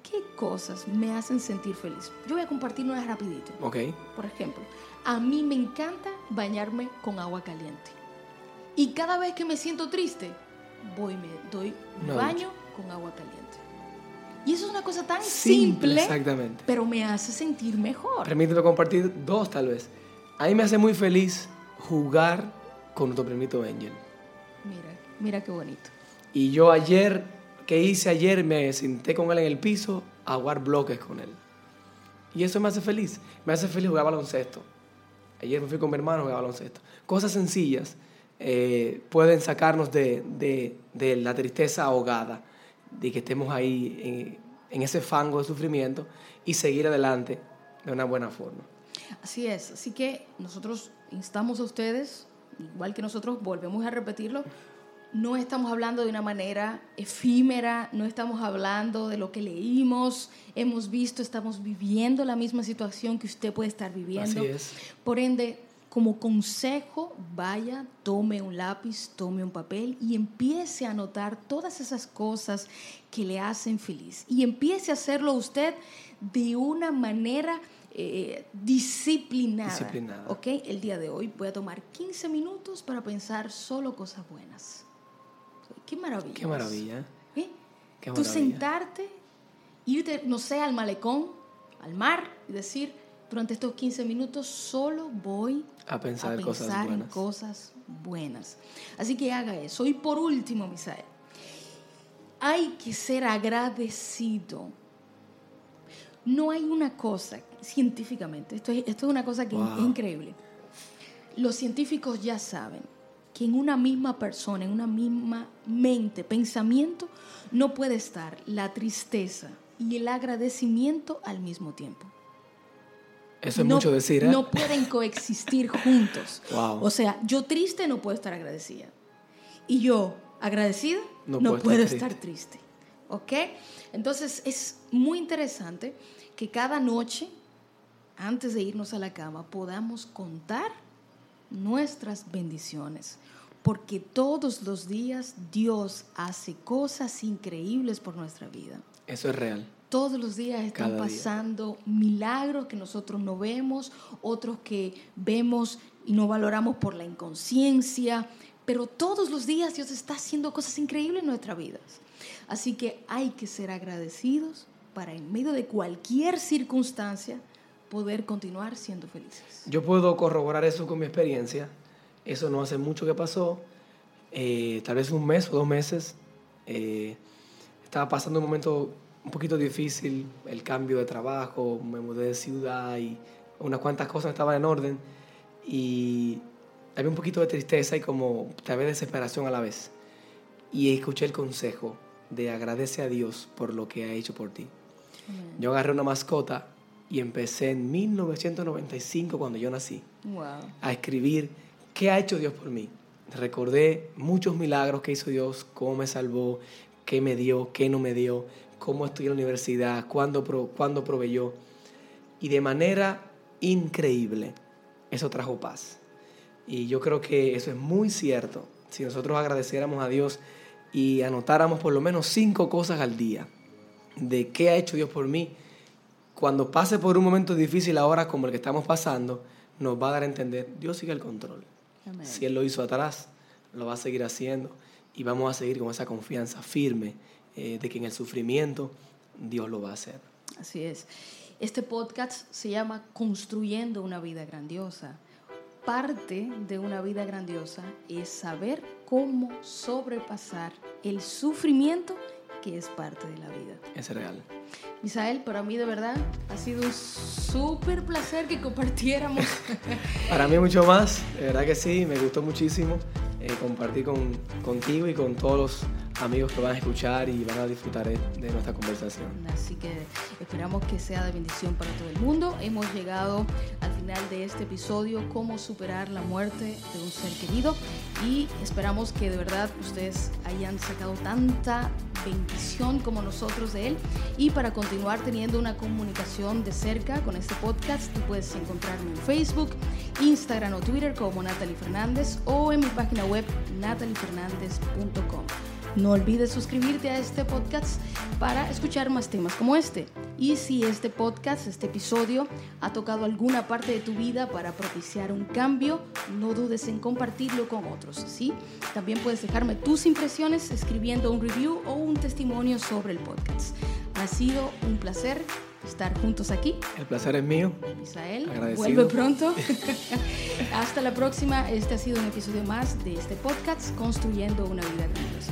qué cosas me hacen sentir feliz. Yo voy a compartir unas rapidito. Ok. Por ejemplo, a mí me encanta bañarme con agua caliente. Y cada vez que me siento triste, voy me doy un baño con agua caliente. Y eso es una cosa tan simple, exactamente. pero me hace sentir mejor. Permíteme compartir dos tal vez. A mí me hace muy feliz jugar con nuestro primito Angel. Mira, mira qué bonito. Y yo ayer, ¿qué hice ayer? Me senté con él en el piso a jugar bloques con él. Y eso me hace feliz. Me hace feliz jugar baloncesto. Ayer me fui con mi hermano a jugar baloncesto. Cosas sencillas eh, pueden sacarnos de, de, de la tristeza ahogada de que estemos ahí en, ese fango de sufrimiento y seguir adelante de una buena forma. Así es, así que nosotros instamos a ustedes, igual que nosotros volvemos a repetirlo, no estamos hablando de una manera efímera, no estamos hablando de lo que leímos, hemos visto, estamos viviendo la misma situación que usted puede estar viviendo. Así es. Por ende, como consejo, vaya, tome un lápiz, tome un papel y empiece a anotar todas esas cosas que le hacen feliz. Y empiece a hacerlo usted de una manera eh, disciplinada. disciplinada. ¿Ok? El día de hoy voy a tomar 15 minutos para pensar solo cosas buenas. Qué maravilla. Qué maravilla. ¿Eh? Qué Tú sentarte, irte, no sé, al malecón, al mar y decir, durante estos 15 minutos solo voy a pensar, cosas en cosas buenas. Así que haga eso. Y por último, Misael, hay que ser agradecido. No hay una cosa, científicamente, esto es, esto es una cosa que es increíble. Los científicos ya saben que en una misma persona, en una misma mente, pensamiento, no puede estar la tristeza y el agradecimiento al mismo tiempo. Eso es mucho decir, ¿eh? No pueden coexistir juntos. [LAUGHS] O sea, yo triste no puedo estar agradecida. Y yo agradecida no, puedo, estar, triste. ¿Ok? Entonces es muy interesante que cada noche, antes de irnos a la cama, podamos contar nuestras bendiciones. Porque todos los días Dios hace cosas increíbles por nuestra vida. Eso es real. Todos los días están pasando milagros que nosotros no vemos, otros que vemos y no valoramos por la inconsciencia, pero todos los días Dios está haciendo cosas increíbles en nuestras vidas. Así que hay que ser agradecidos para en medio de cualquier circunstancia poder continuar siendo felices. Yo puedo corroborar eso con mi experiencia. Eso no hace mucho que pasó, eh, tal vez un mes o dos meses. Eh, estaba pasando un momento un poquito difícil el cambio de trabajo, me mudé de ciudad y unas cuantas cosas estaban en orden y había un poquito de tristeza y como tal vez desesperación a la vez. Y escuché el consejo de agradece a Dios por lo que ha hecho por ti. Yo agarré una mascota y empecé en 1995 cuando yo nací a escribir qué ha hecho Dios por mí. Recordé muchos milagros que hizo Dios, cómo me salvó, qué me dio, qué no me dio, cómo estudié en la universidad, cuándo, cuándo proveyó. Y de manera increíble, eso trajo paz. Y yo creo que eso es muy cierto. Si nosotros agradeciéramos a Dios y anotáramos por lo menos cinco cosas al día de qué ha hecho Dios por mí, cuando pase por un momento difícil ahora como el que estamos pasando, nos va a dar a entender, Dios sigue el control. Si Él lo hizo atrás, lo va a seguir haciendo y vamos a seguir con esa confianza firme eh, de que en el sufrimiento Dios lo va a hacer. Así es. Este podcast se llama Construyendo una vida grandiosa. Parte de una vida grandiosa es saber cómo sobrepasar el sufrimiento que es parte de la vida. Es real. Misael, para mí de verdad ha sido un súper placer que compartiéramos. [LAUGHS] para mí mucho más, de verdad que sí, me gustó muchísimo eh, compartir con, contigo y con todos los amigos que van a escuchar y van a disfrutar de, nuestra conversación. Así que esperamos que sea de bendición para todo el mundo. Hemos llegado al final de este episodio, cómo superar la muerte de un ser querido y esperamos que de verdad ustedes hayan sacado tanta bendición como nosotros de él y para continuar teniendo una comunicación de cerca con este podcast tú puedes encontrarme en Facebook, Instagram o Twitter como Natalie Fernández o en mi página web nataliefernandez.com. No olvides suscribirte a este podcast para escuchar más temas como este. Y si este podcast, este episodio, ha tocado alguna parte de tu vida para propiciar un cambio, no dudes en compartirlo con otros. ¿sí? También puedes dejarme tus impresiones escribiendo un review o un testimonio sobre el podcast. Ha sido un placer estar juntos aquí. El placer es mío. Misael, vuelve pronto. [LAUGHS] Hasta la próxima. Este ha sido un episodio más de este podcast, Construyendo una vida grandiosa.